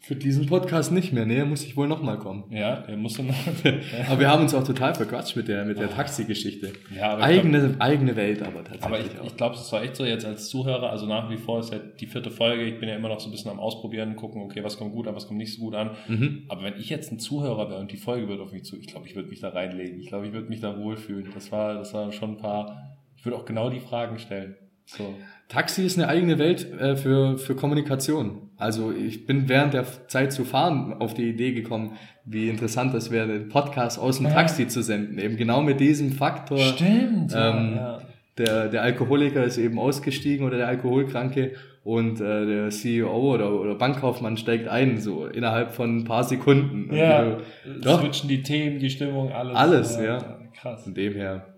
Für diesen Podcast nicht mehr. Nee, muss ich wohl nochmal kommen. Ja, der musst du noch. [laughs] Aber wir haben uns auch total verquatscht mit der, mit der Taxi-Geschichte. Ja, aber ich eigene, eigene Welt aber tatsächlich Aber ich, ich glaube, es war echt so jetzt als Zuhörer, also nach wie vor ist ja die vierte Folge, ich bin ja immer noch so ein bisschen am Ausprobieren, gucken, okay, was kommt gut an, was kommt nicht so gut an. Mhm. Aber wenn ich jetzt ein Zuhörer wäre und die Folge wird auf mich zu, ich glaube, ich würde mich da reinlegen. Ich glaube, ich würde mich da wohlfühlen. Das war, das war schon ein paar, ich würde auch genau die Fragen stellen. So. Taxi ist eine eigene Welt äh, für, für Kommunikation. Also ich bin während der Zeit zu fahren auf die Idee gekommen, wie interessant das wäre, den Podcast aus dem Ja. Taxi zu senden. Eben genau mit diesem Faktor. Stimmt. Ähm, ja. Der, der Alkoholiker ist eben ausgestiegen oder der Alkoholkranke und äh, der CEO oder, oder Bankkaufmann steigt ein, so innerhalb von ein paar Sekunden. Und Ja, du- Doch, switchen die Themen, die Stimmung, alles. Alles, ja. Krass. von dem her,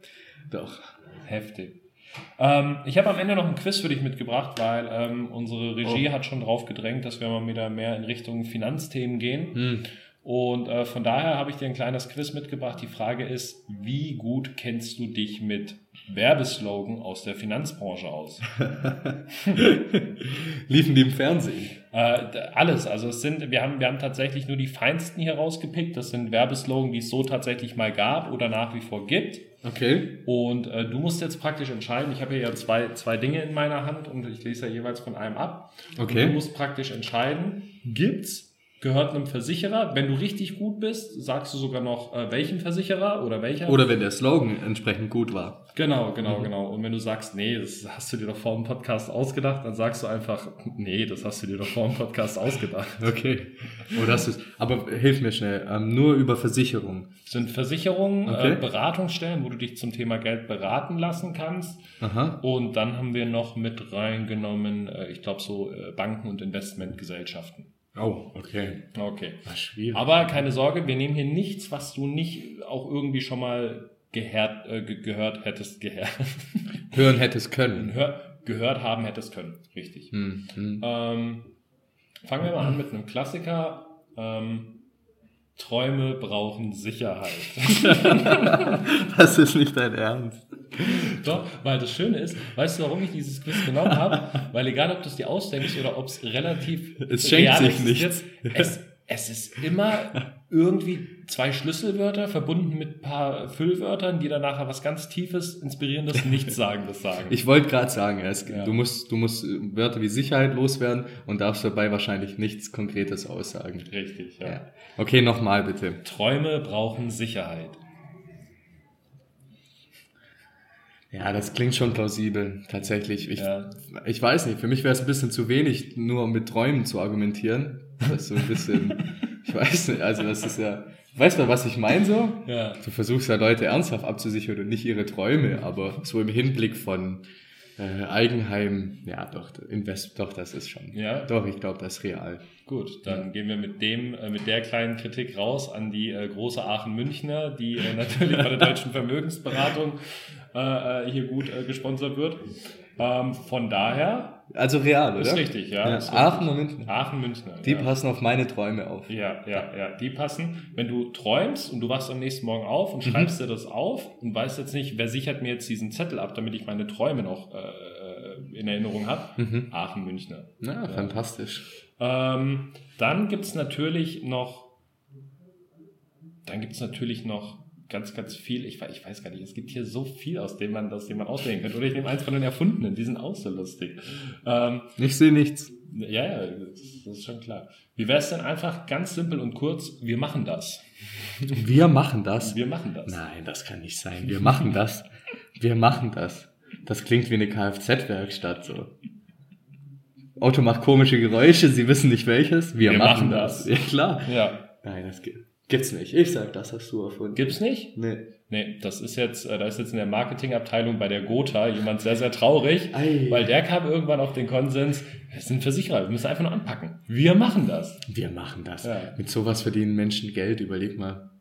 doch. Heftig. Ähm, ich habe am Ende noch ein Quiz für dich mitgebracht, weil ähm, unsere Regie hat schon drauf gedrängt, dass wir mal wieder mehr in Richtung Finanzthemen gehen. Hm. Und äh, von daher habe ich dir ein kleines Quiz mitgebracht. Die Frage ist, wie gut kennst du dich mit Werbeslogan aus der Finanzbranche aus? [laughs] Liefen die im Fernsehen? Äh, alles. Also es sind, wir haben, wir haben tatsächlich nur die feinsten hier rausgepickt. Das sind Werbeslogan, die es so tatsächlich mal gab oder nach wie vor gibt. Okay. Und äh, du musst jetzt praktisch entscheiden. Ich habe hier ja zwei, zwei Dinge in meiner Hand und ich lese ja jeweils von einem ab. Okay. Und du musst praktisch entscheiden, gibt's, gehört einem Versicherer. Wenn du richtig gut bist, sagst du sogar noch, äh, welchen Versicherer oder welcher. Oder wenn der Slogan entsprechend gut war. Genau, genau, genau. Und wenn du sagst, nee, das hast du dir doch vor dem Podcast ausgedacht, dann sagst du einfach, nee, das hast du dir doch vor dem Podcast ausgedacht. [laughs] Okay. Oh, das ist, aber hilf mir schnell, ähm, nur über Versicherung. Das sind Versicherungen, Okay. äh, Beratungsstellen, wo du dich zum Thema Geld beraten lassen kannst. Aha. Und dann haben wir noch mit reingenommen, äh, ich glaube so äh, Banken und Investmentgesellschaften. Oh, okay. Okay. Schwierig. Aber keine Sorge, wir nehmen hier nichts, was du nicht auch irgendwie schon mal gehört, äh, ge gehört hättest, gehört, [laughs] Hören hättest können. hör, gehört haben hättest können. Richtig. Hm, hm. Ähm, fangen wir mal an mit einem Klassiker. Ähm, Träume brauchen Sicherheit. [laughs] Das ist nicht dein Ernst. Doch, weil das Schöne ist, weißt du, warum ich dieses Quiz genommen habe? Weil egal, ob du es dir ausdenkst oder ob es relativ Es schenkt sich existiert, Es, es ist immer irgendwie zwei Schlüsselwörter verbunden mit ein paar Füllwörtern, die dann nachher was ganz Tiefes, Inspirierendes, Nichtssagendes sagen. [laughs] Ich wollte gerade sagen, es, Ja. du musst, du musst Wörter wie Sicherheit loswerden und darfst dabei wahrscheinlich nichts Konkretes aussagen. Richtig, ja. Ja. Okay, nochmal bitte. Träume brauchen Sicherheit. Ja, das klingt schon plausibel, tatsächlich. Ich, Ja. ich weiß nicht, für mich wäre es ein bisschen zu wenig, nur mit Träumen zu argumentieren. Das ist so ein bisschen, ich weiß nicht, also das ist ja, weißt du, was ich meine so? Ja. Du versuchst ja Leute ernsthaft abzusichern und nicht ihre Träume, aber so im Hinblick von äh, Eigenheim, ja doch, Invest, doch, das ist schon. Ja. Doch, ich glaube, das ist real. Gut, dann gehen wir mit dem, äh, mit der kleinen Kritik raus an die äh, große Aachen-Münchner, die äh, natürlich bei der deutschen [laughs] Vermögensberatung äh, äh, hier gut gesponsert wird. Ähm, von daher Also real, oder? ist richtig, ja. Ja, ist Aachen und München. Aachen-Münchner. Die ja. passen auf meine Träume auf. Ja, ja, ja, die passen. Wenn du träumst und du wachst am nächsten Morgen auf Mhm. und schreibst dir das auf und weißt jetzt nicht, wer sichert mir jetzt diesen Zettel ab, damit ich meine Träume noch äh, äh, in Erinnerung habe, Mhm. Aachen-Münchner. Ja, fantastisch. Ähm, dann gibt's natürlich noch, dann gibt's natürlich noch ganz, ganz viel. Ich, ich weiß gar nicht, es gibt hier so viel, aus dem man, aus dem man auswählen könnte. Oder ich nehme eins von den Erfundenen, die sind auch so lustig. Ähm, Ich sehe nichts. ja, ja, das, ist schon klar. Wie wäre es denn einfach ganz simpel und kurz, wir machen das. Wir machen das. Wir machen das. Nein, das kann nicht sein. Wir machen das. Wir machen das. Das klingt wie eine Kfz-Werkstatt so. Auto macht komische Geräusche, Sie wissen nicht welches. Wir, Wir machen machen das. das. Ja, klar. Ja. Nein, das gi- gibt's nicht. Ich sag, das hast du erfunden. Gibt's nicht? Nee. Nee, das ist jetzt, äh, da ist jetzt in der Marketingabteilung bei der Gotha jemand sehr, sehr traurig, Ei. weil der kam irgendwann auf den Konsens, wir sind Versicherer, wir müssen einfach nur anpacken. Wir machen das. Wir machen das. Ja. Mit sowas verdienen Menschen Geld. Überleg mal.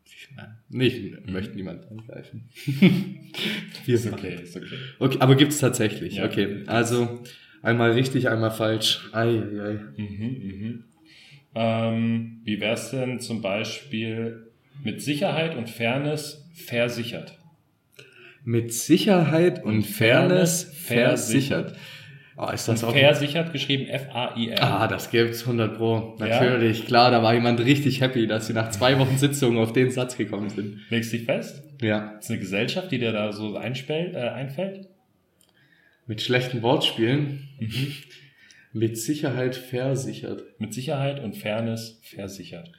Nicht, möchte niemand angreifen. [laughs] Wir Ist machen okay, ist okay. Okay, aber gibt's tatsächlich. Ja. Okay, also einmal richtig, einmal falsch. Ei, ei, ei. Mhm, mhm. Ähm, wie wär's denn zum Beispiel mit Sicherheit und Fairness versichert? Mit Sicherheit und Fairness versichert. versichert. Oh, ist das Und auch versichert geschrieben F-A-I-R. Ah, das gibt's 100 pro. Ja? Natürlich, klar, da war jemand richtig happy, dass sie nach zwei Wochen Sitzung auf den Satz gekommen sind. Legst dich fest? Ja. Ist eine Gesellschaft, die dir da so äh, einfällt? Mit schlechten Wortspielen. Mit Sicherheit versichert. Mit Sicherheit und Fairness versichert.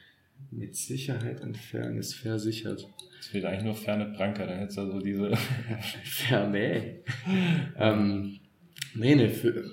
Mit Sicherheit und Fairness versichert. Das fehlt eigentlich nur Fernet Branca, dann hättest du also diese. [laughs] Fair, nee. ähm, nee, ne, für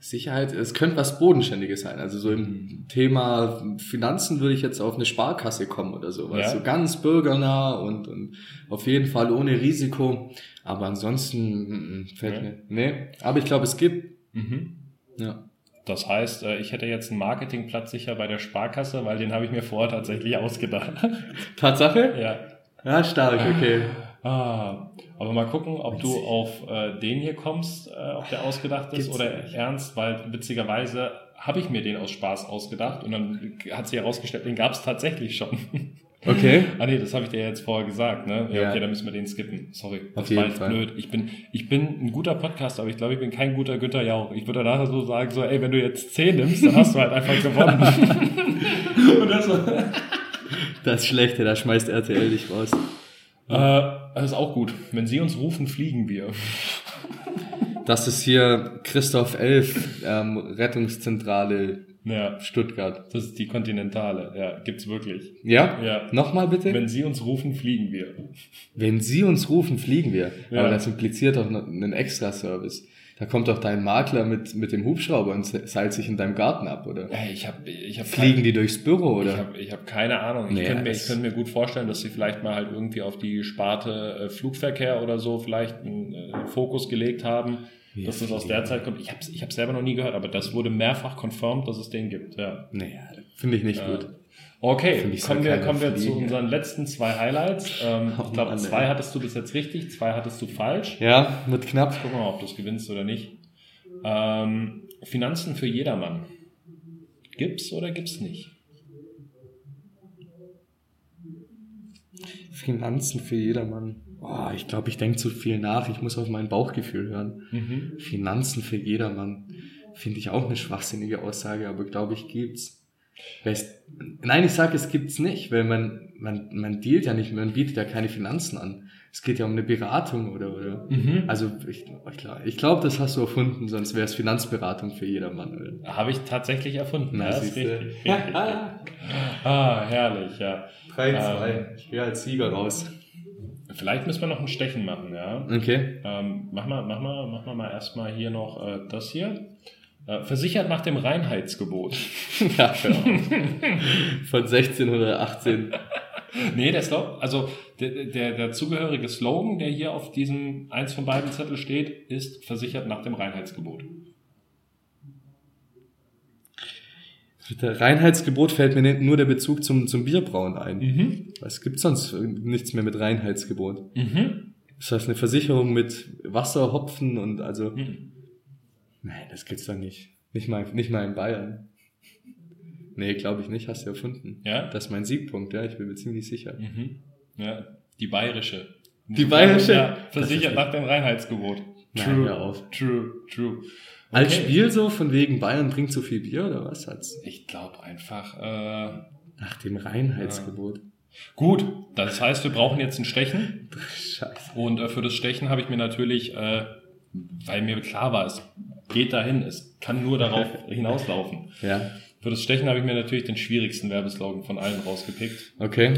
Sicherheit, es könnte was Bodenständiges sein. Also so im Thema Finanzen würde ich jetzt auf eine Sparkasse kommen oder sowas. Ja. So ganz bürgernah und, und auf jeden Fall ohne Risiko. Aber ansonsten mm, mm, fällt Nee. mir. Nee, aber ich glaube, es gibt. mhm. Ja. Das heißt, äh, ich hätte jetzt einen Marketingplatz sicher bei der Sparkasse, weil den habe ich mir vorher tatsächlich ausgedacht. [laughs] Tatsache? ja. Ja, stark, okay. Ah, aber mal gucken, ob du auf äh, den hier kommst, äh, ob der ausgedacht ist Gibt's oder nicht. ernst, weil witzigerweise habe ich mir den aus Spaß ausgedacht und dann hat sich herausgestellt, den gab es tatsächlich schon. [laughs] Okay. ah nee, das habe ich dir jetzt vorher gesagt, ne? Ja, Ja. okay, dann müssen wir den skippen. Sorry, Auf das jeden war jetzt Fall. blöd. Ich bin, ich bin ein guter Podcaster, aber ich glaube, ich bin kein guter Günther Jauch. Ich würde nachher so sagen, so, ey, wenn du jetzt 10 nimmst, dann hast du halt einfach gewonnen. [laughs] und das war, Das Schlechte, da schmeißt RTL dich raus. äh, das ist auch gut. Wenn sie uns rufen, fliegen wir. Das ist hier Christoph Elf, ähm, Rettungszentrale Ja, Stuttgart. Das ist die Kontinentale, ja, gibt's wirklich. Ja? Ja. Nochmal bitte? Wenn, Wenn Sie uns rufen, fliegen wir. Sie uns rufen, fliegen wir. Ja. Aber das impliziert doch noch einen Extra-Service. Da kommt doch dein Makler mit, mit dem Hubschrauber und se- seilt sich in deinem Garten ab, oder? Ich habe ich hab Fliegen die durchs Büro, Ich oder? habe ich hab keine Ahnung. Ich, Nee, könnte mir, ich mir gut vorstellen, dass sie vielleicht mal halt irgendwie auf die Sparte äh, Flugverkehr oder so vielleicht einen äh, Fokus gelegt haben, dass das aus der Zeit kommt. Ich habe ich hab's selber noch nie gehört, aber das wurde mehrfach confirmed, dass es den gibt. Ja. Nee, finde ich nicht Ja. gut. Okay, kommen wir, kommen wir zu unseren letzten zwei Highlights. Ähm, ich glaube, zwei hattest du bis jetzt richtig, zwei hattest du falsch. Ja, wird knapp. Gucken wir mal, ob du es gewinnst oder nicht. Ähm, Finanzen für jedermann. Gibt's oder gibt's nicht? Finanzen für jedermann. Oh, ich glaube, ich denke zu viel nach. Ich muss auf mein Bauchgefühl hören. Mhm. Finanzen für jedermann. Finde ich auch eine schwachsinnige Aussage, aber glaube ich, gibt's. Es- Nein, ich sage, es gibt's nicht, weil man, man, man dealt ja nicht, man bietet ja keine Finanzen an. Es geht ja um eine Beratung oder, oder. Mhm. Also, ich, ich glaube, ich glaub, das hast du erfunden, sonst wäre es Finanzberatung für jedermann. Habe ich tatsächlich erfunden. Na, ja, richtig, richtig. [laughs] ah, herrlich, ja. 3-2. Ich gehe als Sieger raus. Vielleicht müssen wir noch ein Stechen machen, ja. Okay. Ähm, mach mal, mach mal, mach mal, mal erstmal hier noch äh, das hier. Äh, versichert nach dem Reinheitsgebot. [laughs] ja, genau. Von 1618. Nee, der Slogan, also der, der, der zugehörige Slogan, der hier auf diesem eins von beiden Zettel steht, ist versichert nach dem Reinheitsgebot. Der Reinheitsgebot fällt mir nicht nur der Bezug zum, zum Bierbrauen ein. Mhm. Es gibt sonst nichts mehr mit Reinheitsgebot. Mhm. Das heißt eine Versicherung mit Wasser, Hopfen und also. Mhm. Nein, das gibt's doch nicht. Nicht mal, nicht mal in Bayern. Nee, glaube ich nicht, hast du erfunden. Ja? Das ist mein Siegpunkt, ja, ich bin mir ziemlich sicher. Mhm. Ja, die bayerische. Die bayerische? Ja, versichert nach dem Reinheitsgebot. Nein, hör auf. True, true. Als Okay. Spiel so, von wegen Bayern trinkt so viel Bier oder was hat's? Ich glaube einfach, äh, Nach dem Reinheitsgebot. gut, das heißt, wir brauchen jetzt ein Stechen. Scheiße. Und äh, für das Stechen habe ich mir natürlich, äh, weil mir klar war, es geht dahin, es kann nur darauf [laughs] hinauslaufen. Ja, Für das Stechen habe ich mir natürlich den schwierigsten Werbeslogan von allen rausgepickt. okay.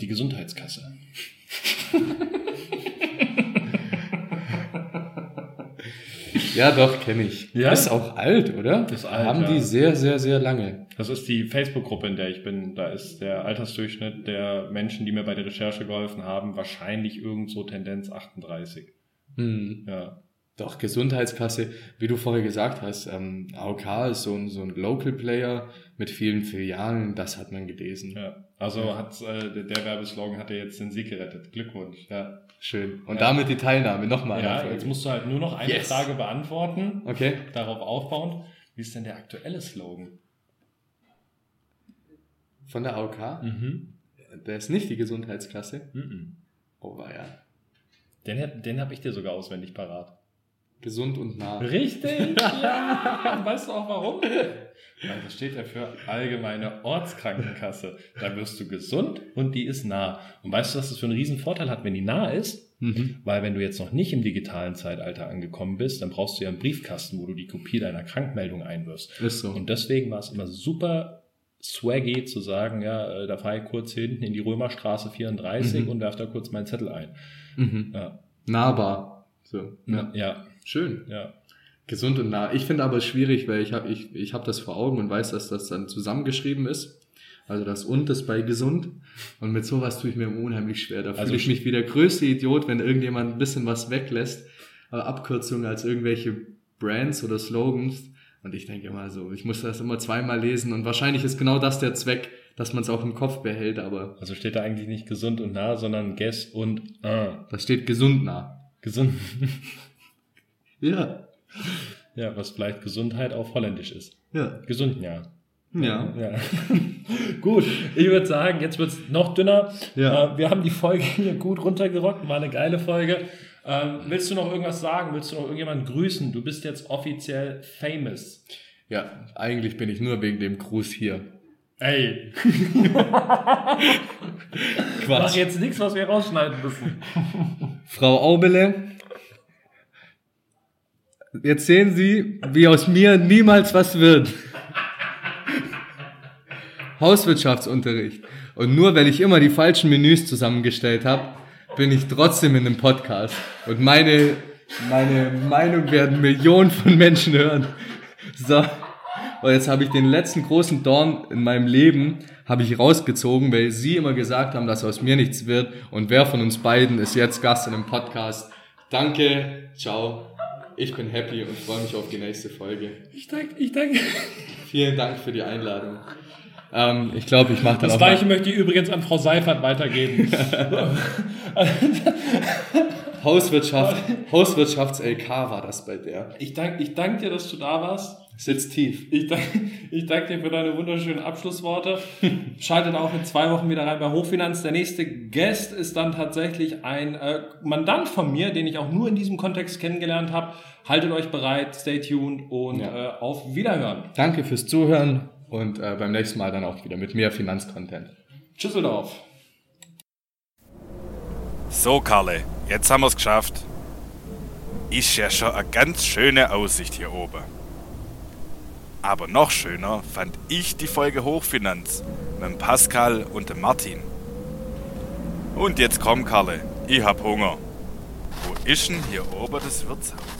Die Gesundheitskasse. [laughs] Ja, doch, kenne ich. Ja? Ist auch alt, oder? Ist alt, Haben ja. die sehr, sehr, sehr lange. Das ist die Facebook-Gruppe, in der ich bin. Da ist der Altersdurchschnitt der Menschen, die mir bei der Recherche geholfen haben, wahrscheinlich irgendwo Tendenz 38. Hm. Ja. Doch, Gesundheitskasse, wie du vorher gesagt hast, ähm, AOK ist so ein, so ein Local Player mit vielen Filialen, das hat man gelesen. ja. Also hat äh, der, Werbeslogan hat dir jetzt den Sieg gerettet. Glückwunsch. Ja. Schön. Und Ja. damit die Teilnahme nochmal. Ja, jetzt musst du halt nur noch eine Yes. Frage beantworten, Okay. darauf aufbauend. Wie ist denn der aktuelle Slogan? Von der AOK? Mhm. Der ist nicht die Gesundheitsklasse. Mhm. Oh, war ja. Den, den habe ich dir sogar auswendig parat. Gesund und nah. Richtig, [laughs] ja. Weißt du auch warum? Weil das steht ja für allgemeine Ortskrankenkasse. Da wirst du gesund und die ist nah. Und weißt du, was das für einen riesen Vorteil hat, wenn die nah ist? Mhm. Weil wenn du jetzt noch nicht im digitalen Zeitalter angekommen bist, dann brauchst du ja einen Briefkasten, wo du die Kopie deiner Krankmeldung einwirfst. Ist so. Und deswegen war es immer super swaggy zu sagen, ja, äh, da fahre ich kurz hinten in die Römerstraße 34 Mhm. und werf da kurz meinen Zettel ein. Mhm. Ja, Nahbar. So. ja, Ja. Schön. ja. Gesund und nah. Ich finde aber schwierig, weil ich habe ich, ich hab das vor Augen und weiß, dass das dann zusammengeschrieben ist. Also das und ist bei gesund. Und mit sowas tue ich mir unheimlich schwer. Da Also fühle ich mich wie der größte Idiot, wenn irgendjemand ein bisschen was weglässt. Aber Abkürzungen als irgendwelche Brands oder Slogans. Und ich denke immer so, ich muss das immer zweimal lesen. Und wahrscheinlich ist genau das der Zweck, dass man es auch im Kopf behält. Aber Also steht da eigentlich nicht gesund und nah, sondern guess und äh, da steht gesund nah. gesund. [laughs] Ja. ja, was vielleicht Gesundheit auf Holländisch ist. Ja. Gesund, ja. Ja. Ja. [laughs] gut, ich würde sagen, jetzt wird's noch dünner. Ja. Äh, wir haben die Folge hier gut runtergerockt, war eine geile Folge. Ähm, willst du noch irgendwas sagen? Willst du noch irgendjemanden grüßen? Du bist jetzt offiziell famous. Ja, eigentlich bin ich nur wegen dem Gruß hier. Ey, [laughs] mach jetzt nichts, was wir rausschneiden müssen. Frau Aubele, jetzt sehen Sie, wie aus mir niemals was wird. Hauswirtschaftsunterricht. Und nur weil ich immer die falschen Menüs zusammengestellt habe, bin ich trotzdem in einem Podcast. Und meine, meine Meinung werden Millionen von Menschen hören. So. Und jetzt habe ich den letzten großen Dorn in meinem Leben habe ich rausgezogen, weil sie immer gesagt haben, dass aus mir nichts wird. Und wer von uns beiden ist jetzt Gast in einem Podcast? Danke, ciao. Ich bin happy und freue mich auf die nächste Folge. Ich danke, ich danke. Vielen Dank für die Einladung. Ähm, ich glaube, ich mache dann Das auch gleiche möchte ich übrigens an Frau Seifert weitergeben. [laughs] [laughs] Hauswirtschaft, Hauswirtschafts-LK war das bei der. Ich danke ich dank dir, dass du da warst. Sitzt tief. Ich danke ich dank dir für deine wunderschönen Abschlussworte. Schaltet auch in zwei Wochen wieder rein bei Hochfinanz. Der nächste Guest ist dann tatsächlich ein äh, Mandant von mir, den ich auch nur in diesem Kontext kennengelernt habe. Haltet euch bereit, stay tuned und Ja. äh, auf Wiederhören. Danke fürs Zuhören und äh, beim nächsten Mal dann auch wieder mit mehr Finanzcontent. Tschüsseldorf. So, Karle, jetzt haben wir's geschafft. Ist ja schon eine ganz schöne Aussicht hier oben. Aber noch schöner fand ich die Folge Hochfinanz mit dem Pascal und dem Martin. Und jetzt komm, Karle, ich hab Hunger. Wo ist denn hier oben das Wirtshaus?